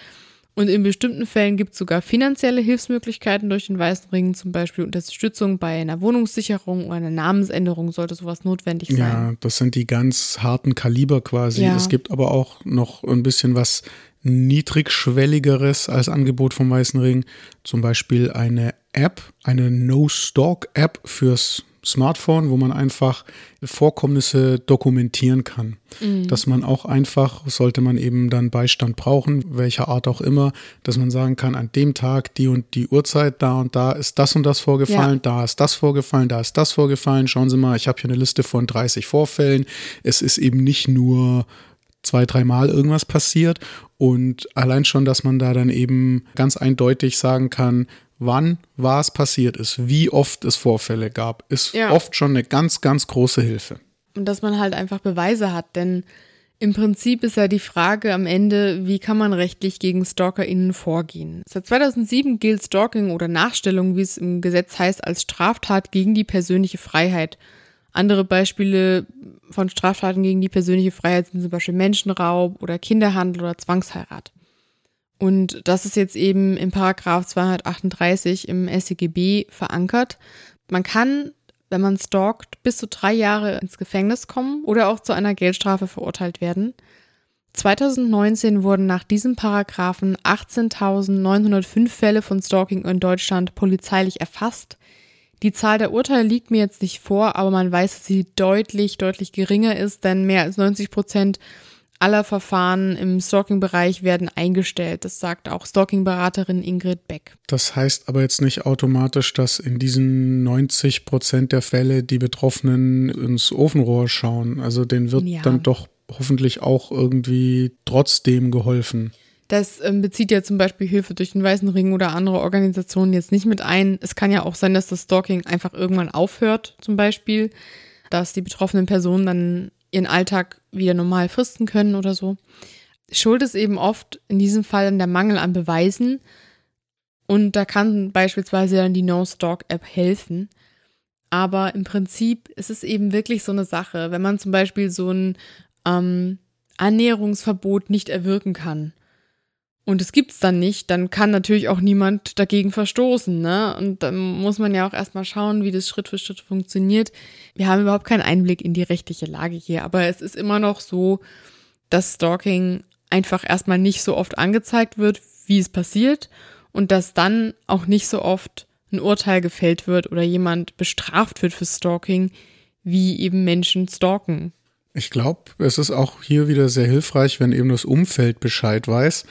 Und in bestimmten Fällen gibt es sogar finanzielle Hilfsmöglichkeiten durch den Weißen Ring, zum Beispiel Unterstützung bei einer Wohnungssicherung oder einer Namensänderung sollte sowas notwendig sein. Ja, das sind die ganz harten Kaliber quasi. Ja. Es gibt aber auch noch ein bisschen was niedrigschwelligeres als Angebot vom Weißen Ring. Zum Beispiel eine App, eine No-Stalk-App fürs Smartphone, wo man einfach Vorkommnisse dokumentieren kann. Mhm. Dass man auch einfach, sollte man eben dann Beistand brauchen, welcher Art auch immer, dass man sagen kann, an dem Tag, die und die Uhrzeit, da und da ist das und das vorgefallen, ja. da ist das vorgefallen, da ist das vorgefallen. Schauen Sie mal, ich habe hier eine Liste von 30 Vorfällen. Es ist eben nicht nur zwei, dreimal irgendwas passiert. Und allein schon, dass man da dann eben ganz eindeutig sagen kann, wann was passiert ist, wie oft es Vorfälle gab, ist ja. oft schon eine ganz, ganz große Hilfe. Und dass man halt einfach Beweise hat, denn im Prinzip ist ja die Frage am Ende, wie kann man rechtlich gegen StalkerInnen vorgehen? Seit 2007 gilt Stalking oder Nachstellung, wie es im Gesetz heißt, als Straftat gegen die persönliche Freiheit. Andere Beispiele von Straftaten gegen die persönliche Freiheit sind zum Beispiel Menschenraub oder Kinderhandel oder Zwangsheirat. Und das ist jetzt eben im Paragraph 238 im SEGB verankert. Man kann wenn man stalkt, bis zu drei Jahre ins Gefängnis kommen oder auch zu einer Geldstrafe verurteilt werden. 2019 wurden nach diesem Paragraphen 18.905 Fälle von Stalking in Deutschland polizeilich erfasst. Die Zahl der Urteile liegt mir jetzt nicht vor, aber man weiß, dass sie deutlich, deutlich geringer ist, denn mehr als 90 Prozent aller Verfahren im Stalking-Bereich werden eingestellt. Das sagt auch Stalking-Beraterin Ingrid Beck. Das heißt aber jetzt nicht automatisch, dass in diesen 90 Prozent der Fälle die Betroffenen ins Ofenrohr schauen. Also denen wird ja. dann doch hoffentlich auch irgendwie trotzdem geholfen. Das ähm, bezieht ja zum Beispiel Hilfe durch den Weißen Ring oder andere Organisationen jetzt nicht mit ein. Es kann ja auch sein, dass das Stalking einfach irgendwann aufhört, zum Beispiel, dass die betroffenen Personen dann ihren Alltag wieder normal fristen können oder so. Schuld ist eben oft in diesem Fall der Mangel an Beweisen. Und da kann beispielsweise dann die No-Stalk-App helfen. Aber im Prinzip ist es eben wirklich so eine Sache, wenn man zum Beispiel so ein ähm, Annäherungsverbot nicht erwirken kann und es gibt's dann nicht, dann kann natürlich auch niemand dagegen verstoßen, ne? Und dann muss man ja auch erstmal schauen, wie das Schritt für Schritt funktioniert. Wir haben überhaupt keinen Einblick in die rechtliche Lage hier, aber es ist immer noch so, dass Stalking einfach erstmal nicht so oft angezeigt wird, wie es passiert und dass dann auch nicht so oft ein Urteil gefällt wird oder jemand bestraft wird für Stalking, wie eben Menschen stalken. Ich glaube, es ist auch hier wieder sehr hilfreich, wenn eben das Umfeld Bescheid weiß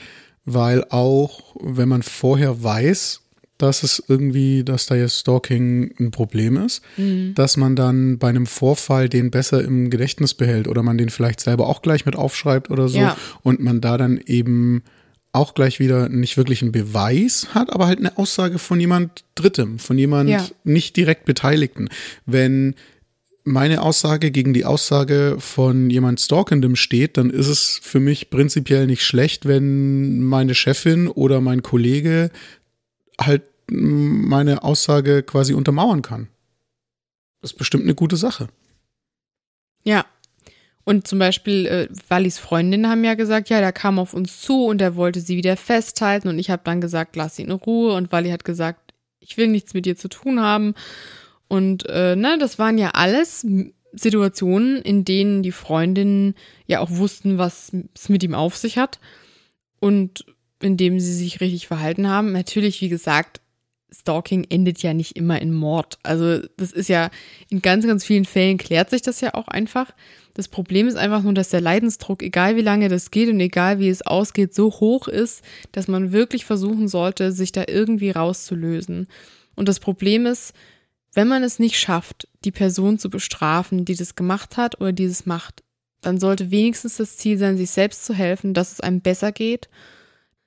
weil auch, wenn man vorher weiß, dass es irgendwie, dass da jetzt Stalking ein Problem ist, mhm. dass man dann bei einem Vorfall den besser im Gedächtnis behält oder man den vielleicht selber auch gleich mit aufschreibt oder so ja. und man da dann eben auch gleich wieder nicht wirklich einen Beweis hat, aber halt eine Aussage von jemand Drittem, von jemand ja. nicht direkt Beteiligten. Wenn meine Aussage gegen die Aussage von jemand Stalkendem steht, dann ist es für mich prinzipiell nicht schlecht, wenn meine Chefin oder mein Kollege halt meine Aussage quasi untermauern kann. Das ist bestimmt eine gute Sache. Ja. Und zum Beispiel, äh, Wallis Freundinnen haben ja gesagt, ja, der kam auf uns zu und er wollte sie wieder festhalten. Und ich habe dann gesagt, lass ihn in Ruhe. Und Walli hat gesagt, ich will nichts mit dir zu tun haben. Und äh, ne, das waren ja alles Situationen, in denen die Freundinnen ja auch wussten, was es mit ihm auf sich hat. Und in dem sie sich richtig verhalten haben. Natürlich, wie gesagt, Stalking endet ja nicht immer in Mord. Also das ist ja, in ganz, ganz vielen Fällen klärt sich das ja auch einfach. Das Problem ist einfach nur, dass der Leidensdruck, egal wie lange das geht und egal wie es ausgeht, so hoch ist, dass man wirklich versuchen sollte, sich da irgendwie rauszulösen. Und das Problem ist, wenn man es nicht schafft, die Person zu bestrafen, die das gemacht hat oder dieses macht, dann sollte wenigstens das Ziel sein, sich selbst zu helfen, dass es einem besser geht,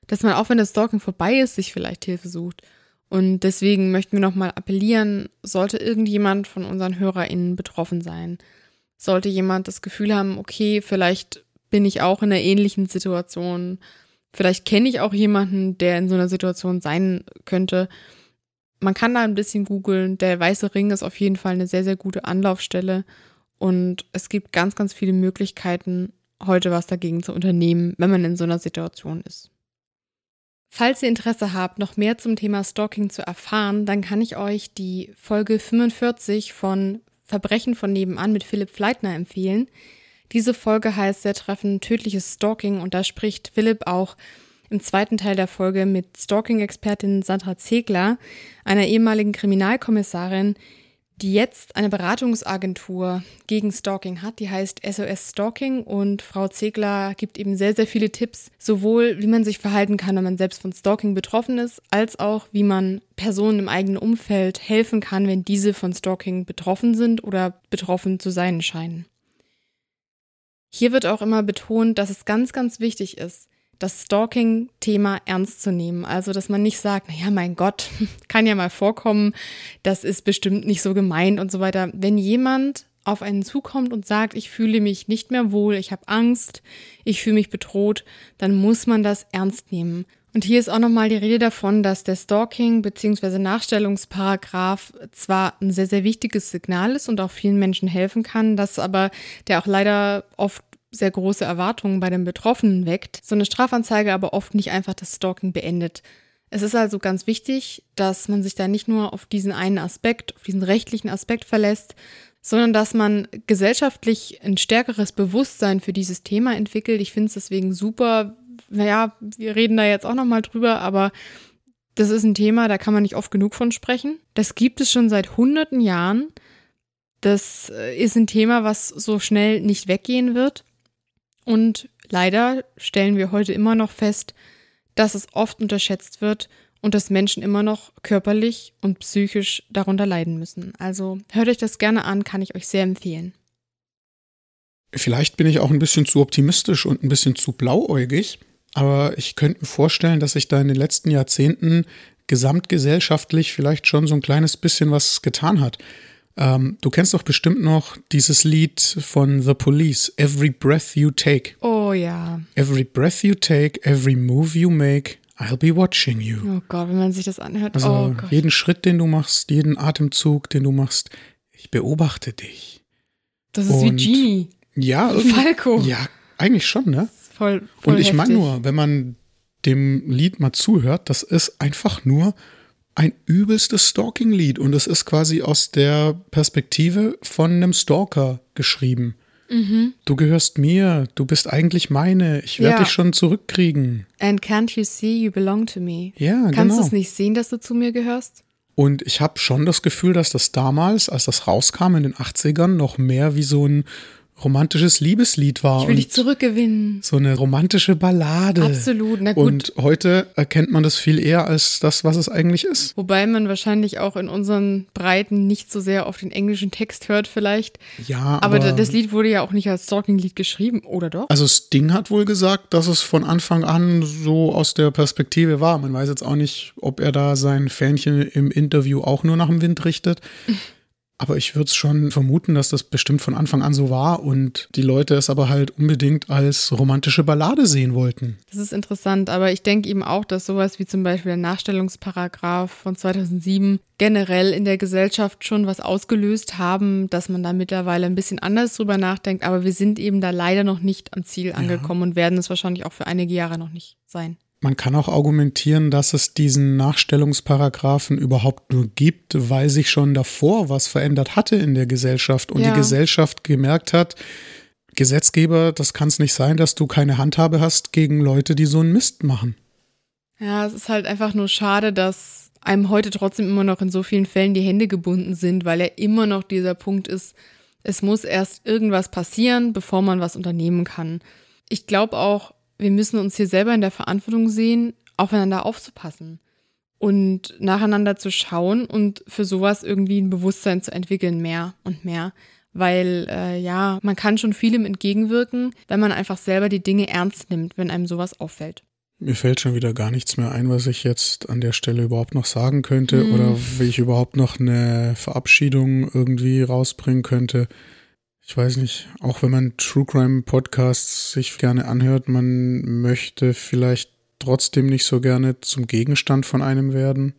dass man auch wenn das Stalking vorbei ist, sich vielleicht Hilfe sucht. Und deswegen möchten wir nochmal appellieren, sollte irgendjemand von unseren HörerInnen betroffen sein, sollte jemand das Gefühl haben, okay, vielleicht bin ich auch in einer ähnlichen Situation, vielleicht kenne ich auch jemanden, der in so einer Situation sein könnte, man kann da ein bisschen googeln. Der Weiße Ring ist auf jeden Fall eine sehr, sehr gute Anlaufstelle. Und es gibt ganz, ganz viele Möglichkeiten, heute was dagegen zu unternehmen, wenn man in so einer Situation ist. Falls ihr Interesse habt, noch mehr zum Thema Stalking zu erfahren, dann kann ich euch die Folge 45 von Verbrechen von nebenan mit Philipp Fleitner empfehlen. Diese Folge heißt sehr treffend Tödliches Stalking und da spricht Philipp auch im zweiten Teil der Folge mit Stalking-Expertin Sandra Zegler, einer ehemaligen Kriminalkommissarin, die jetzt eine Beratungsagentur gegen Stalking hat, die heißt SOS Stalking und Frau Zegler gibt eben sehr, sehr viele Tipps, sowohl wie man sich verhalten kann, wenn man selbst von Stalking betroffen ist, als auch wie man Personen im eigenen Umfeld helfen kann, wenn diese von Stalking betroffen sind oder betroffen zu sein scheinen. Hier wird auch immer betont, dass es ganz, ganz wichtig ist, das Stalking-Thema ernst zu nehmen. Also, dass man nicht sagt, naja, mein Gott, kann ja mal vorkommen, das ist bestimmt nicht so gemeint und so weiter. Wenn jemand auf einen zukommt und sagt, ich fühle mich nicht mehr wohl, ich habe Angst, ich fühle mich bedroht, dann muss man das ernst nehmen. Und hier ist auch nochmal die Rede davon, dass der Stalking bzw. Nachstellungsparagraf zwar ein sehr, sehr wichtiges Signal ist und auch vielen Menschen helfen kann, dass aber der auch leider oft sehr große Erwartungen bei den Betroffenen weckt, so eine Strafanzeige aber oft nicht einfach das Stalking beendet. Es ist also ganz wichtig, dass man sich da nicht nur auf diesen einen Aspekt, auf diesen rechtlichen Aspekt verlässt, sondern dass man gesellschaftlich ein stärkeres Bewusstsein für dieses Thema entwickelt. Ich finde es deswegen super. Naja, wir reden da jetzt auch nochmal drüber, aber das ist ein Thema, da kann man nicht oft genug von sprechen. Das gibt es schon seit hunderten Jahren. Das äh, ist ein Thema, was so schnell nicht weggehen wird. Und leider stellen wir heute immer noch fest, dass es oft unterschätzt wird und dass Menschen immer noch körperlich und psychisch darunter leiden müssen. Also hört euch das gerne an, kann ich euch sehr empfehlen. Vielleicht bin ich auch ein bisschen zu optimistisch und ein bisschen zu blauäugig, aber ich könnte mir vorstellen, dass sich da in den letzten Jahrzehnten gesamtgesellschaftlich vielleicht schon so ein kleines bisschen was getan hat. Ähm, du kennst doch bestimmt noch dieses Lied von The Police, Every Breath You Take. Oh ja. Every breath you take, every move you make, I'll be watching you. Oh Gott, wenn man sich das anhört. Also oh Gott. jeden Schritt, den du machst, jeden Atemzug, den du machst, ich beobachte dich. Das ist wie und- Genie. Ja, irgendwie- Falco. Ja, eigentlich schon, ne? Voll, voll Und ich meine nur, wenn man dem Lied mal zuhört, das ist einfach nur ein übelstes Stalking-Lied und es ist quasi aus der Perspektive von einem Stalker geschrieben. Mhm. Du gehörst mir, du bist eigentlich meine, ich werde Ja. dich schon zurückkriegen. And can't you see you belong to me? Ja, Kannst genau. du es nicht sehen, dass du zu mir gehörst? Und ich habe schon das Gefühl, dass das damals, als das rauskam in den 80ern, noch mehr wie so ein romantisches Liebeslied war. Ich will dich zurückgewinnen. so eine romantische Ballade. Absolut, na gut. Und heute erkennt man das viel eher als das, was es eigentlich ist. Wobei man wahrscheinlich auch in unseren Breiten nicht so sehr auf den englischen Text hört vielleicht. Ja, Aber, aber, das Lied wurde ja auch nicht als Stalking-Lied geschrieben, oder doch? also Sting hat wohl gesagt, dass es von Anfang an so aus der Perspektive war. Man weiß jetzt auch nicht, ob er da sein Fähnchen im Interview auch nur nach dem Wind richtet. Aber ich würde es schon vermuten, dass das bestimmt von Anfang an so war und die Leute es aber halt unbedingt als romantische Ballade sehen wollten. Das ist interessant, aber ich denke eben auch, dass sowas wie zum Beispiel der Nachstellungsparagraph von 2007 generell in der Gesellschaft schon was ausgelöst haben, dass man da mittlerweile ein bisschen anders drüber nachdenkt, aber wir sind eben da leider noch nicht am Ziel angekommen und werden es wahrscheinlich auch für einige Jahre noch nicht sein. Man kann auch argumentieren, dass es diesen Nachstellungsparagraphen überhaupt nur gibt, weil sich schon davor was verändert hatte in der Gesellschaft und Ja. die Gesellschaft gemerkt hat, Gesetzgeber, das kann es nicht sein, dass du keine Handhabe hast gegen Leute, die so einen Mist machen. Ja, es ist halt einfach nur schade, dass einem heute trotzdem immer noch in so vielen Fällen die Hände gebunden sind, weil ja immer noch dieser Punkt ist, es muss erst irgendwas passieren, bevor man was unternehmen kann. Ich glaube auch, wir müssen uns hier selber in der Verantwortung sehen, aufeinander aufzupassen und nacheinander zu schauen und für sowas irgendwie ein Bewusstsein zu entwickeln, mehr und mehr. Weil äh, ja, man kann schon vielem entgegenwirken, wenn man einfach selber die Dinge ernst nimmt, wenn einem sowas auffällt. Mir fällt schon wieder gar nichts mehr ein, was ich jetzt an der Stelle überhaupt noch sagen könnte Hm. oder wie ich überhaupt noch eine Verabschiedung irgendwie rausbringen könnte. Ich weiß nicht, auch wenn man True Crime Podcasts sich gerne anhört, man möchte vielleicht trotzdem nicht so gerne zum Gegenstand von einem werden.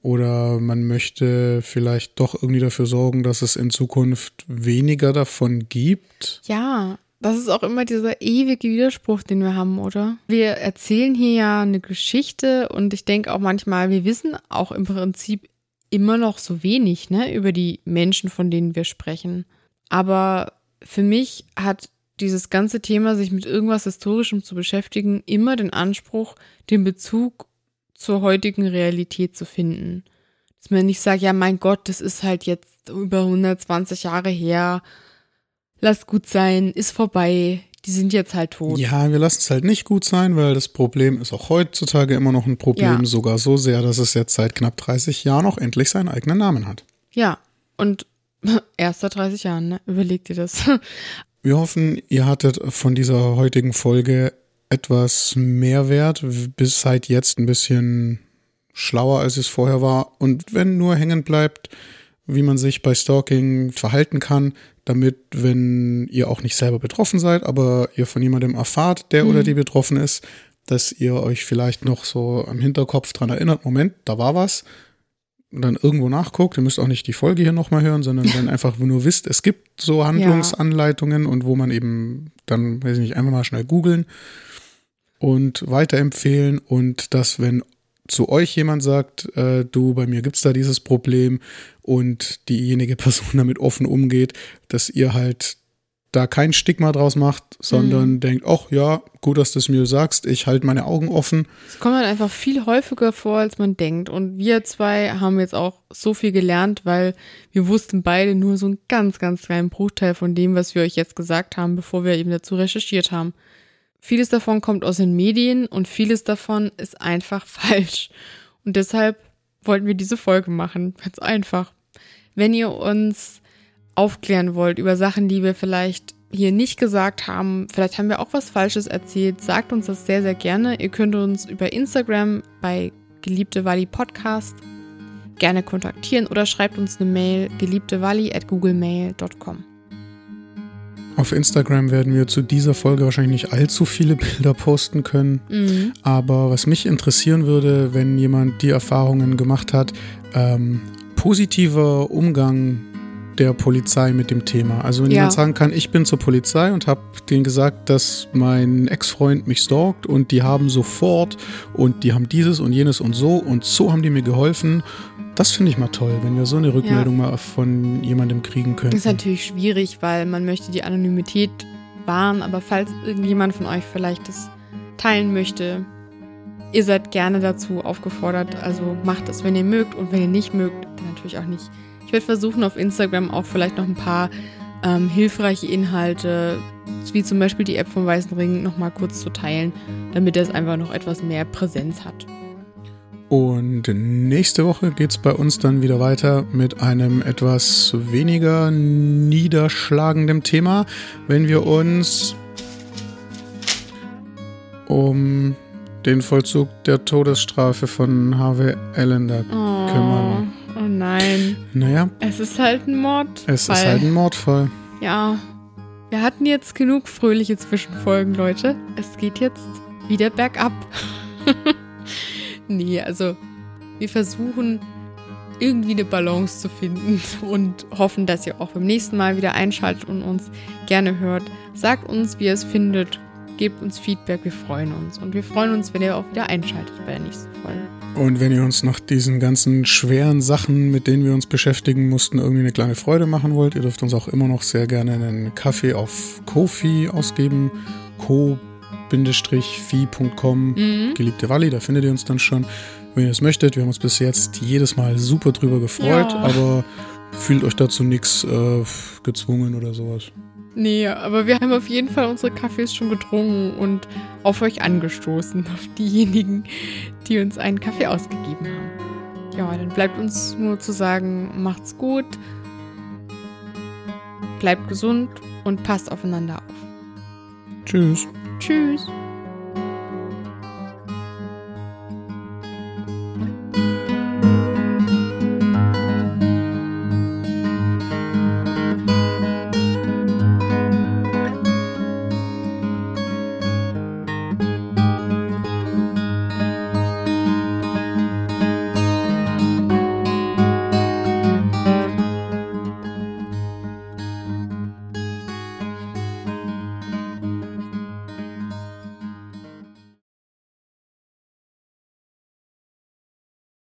Oder man möchte vielleicht doch irgendwie dafür sorgen, dass es in Zukunft weniger davon gibt. Ja, das ist auch immer dieser ewige Widerspruch, den wir haben, oder? Wir erzählen hier ja eine Geschichte und ich denke auch manchmal, wir wissen auch im Prinzip immer noch so wenig, ne, über die Menschen, von denen wir sprechen. Aber für mich hat dieses ganze Thema, sich mit irgendwas Historischem zu beschäftigen, immer den Anspruch, den Bezug zur heutigen Realität zu finden. Dass man nicht sagt, ja, mein Gott, das ist halt jetzt über 120 Jahre her, lass gut sein, ist vorbei, die sind jetzt halt tot. Ja, wir lassen es halt nicht gut sein, weil das Problem ist auch heutzutage immer noch ein Problem, Ja. sogar so sehr, dass es jetzt seit knapp 30 Jahren auch endlich seinen eigenen Namen hat. Ja, und erst seit 30 Jahren, ne? Überleg dir das. Wir hoffen, ihr hattet von dieser heutigen Folge etwas Mehrwert, bis seit jetzt ein bisschen schlauer, als es vorher war. Und wenn nur hängen bleibt, wie man sich bei Stalking verhalten kann, damit, wenn ihr auch nicht selber betroffen seid, aber ihr von jemandem erfahrt, der oder die betroffen ist, dass ihr euch vielleicht noch so am Hinterkopf dran erinnert, Moment, da war was. Und dann irgendwo nachguckt, ihr müsst auch nicht die Folge hier nochmal hören, sondern dann einfach nur wisst, es gibt so Handlungsanleitungen und wo man eben dann, weiß ich nicht, einfach mal schnell googeln und weiterempfehlen und dass, wenn zu euch jemand sagt, äh, du, bei mir gibt es da dieses Problem und diejenige Person damit offen umgeht, dass ihr halt da kein Stigma draus macht, sondern mhm. denkt, ach ja, gut, dass du es mir sagst, ich halte meine Augen offen. Es kommt halt einfach viel häufiger vor, als man denkt. Und wir zwei haben jetzt auch so viel gelernt, weil wir wussten beide nur so einen ganz, ganz kleinen Bruchteil von dem, was wir euch jetzt gesagt haben, bevor wir eben dazu recherchiert haben. Vieles davon kommt aus den Medien und vieles davon ist einfach falsch. Und deshalb wollten wir diese Folge machen. Ganz einfach. Wenn ihr uns aufklären wollt über Sachen, die wir vielleicht hier nicht gesagt haben, vielleicht haben wir auch was Falsches erzählt, sagt uns das sehr, sehr gerne. Ihr könnt uns über Instagram bei Geliebte Wally Podcast gerne kontaktieren oder schreibt uns eine Mail geliebtewally at googlemail.com. Auf Instagram werden wir zu dieser Folge wahrscheinlich nicht allzu viele Bilder posten können. Mhm. Aber was mich interessieren würde, wenn jemand die Erfahrungen gemacht hat, ähm, positiver Umgang der Polizei mit dem Thema. Also wenn ja. jemand sagen kann, ich bin zur Polizei und habe denen gesagt, dass mein Ex-Freund mich stalkt und die haben sofort und die haben dieses und jenes und so und so haben die mir geholfen. Das finde ich mal toll, wenn wir so eine Rückmeldung ja. mal von jemandem kriegen können. Das ist natürlich schwierig, weil man möchte die Anonymität wahren, aber falls irgendjemand von euch vielleicht das teilen möchte, ihr seid gerne dazu aufgefordert. Also macht es, wenn ihr mögt und wenn ihr nicht mögt, dann natürlich auch nicht. Ich werde versuchen, auf Instagram auch vielleicht noch ein paar ähm, hilfreiche Inhalte, wie zum Beispiel die App vom Weißen Ring, nochmal kurz zu teilen, damit es einfach noch etwas mehr Präsenz hat. Und nächste Woche geht es bei uns dann wieder weiter mit einem etwas weniger niederschlagenden Thema, wenn wir uns um den Vollzug der Todesstrafe von Harvey Allender oh. kümmern. Oh nein. Naja. Es ist halt ein Mordfall. Es ist halt ein Mordfall. Ja. Wir hatten jetzt genug fröhliche Zwischenfolgen, Leute. Es geht jetzt wieder bergab. nee, also wir versuchen irgendwie eine Balance zu finden und hoffen, dass ihr auch beim nächsten Mal wieder einschaltet und uns gerne hört. Sagt uns, wie ihr es findet. Gebt uns Feedback, wir freuen uns. Und wir freuen uns, wenn ihr auch wieder einschaltet bei der nächsten Folge. Und wenn ihr uns nach diesen ganzen schweren Sachen, mit denen wir uns beschäftigen mussten, irgendwie eine kleine Freude machen wollt, ihr dürft uns auch immer noch sehr gerne einen Kaffee auf Kofi ausgeben. co-fi.com, mhm. geliebte Walli, da findet ihr uns dann schon. Wenn ihr es möchtet, wir haben uns bis jetzt jedes Mal super drüber gefreut, ja. aber fühlt euch dazu nichts äh, gezwungen oder sowas. Nee, aber wir haben auf jeden Fall unsere Kaffees schon getrunken und auf euch angestoßen, auf diejenigen, die uns einen Kaffee ausgegeben haben. Ja, dann bleibt uns nur zu sagen, macht's gut, bleibt gesund und passt aufeinander auf. Tschüss. Tschüss.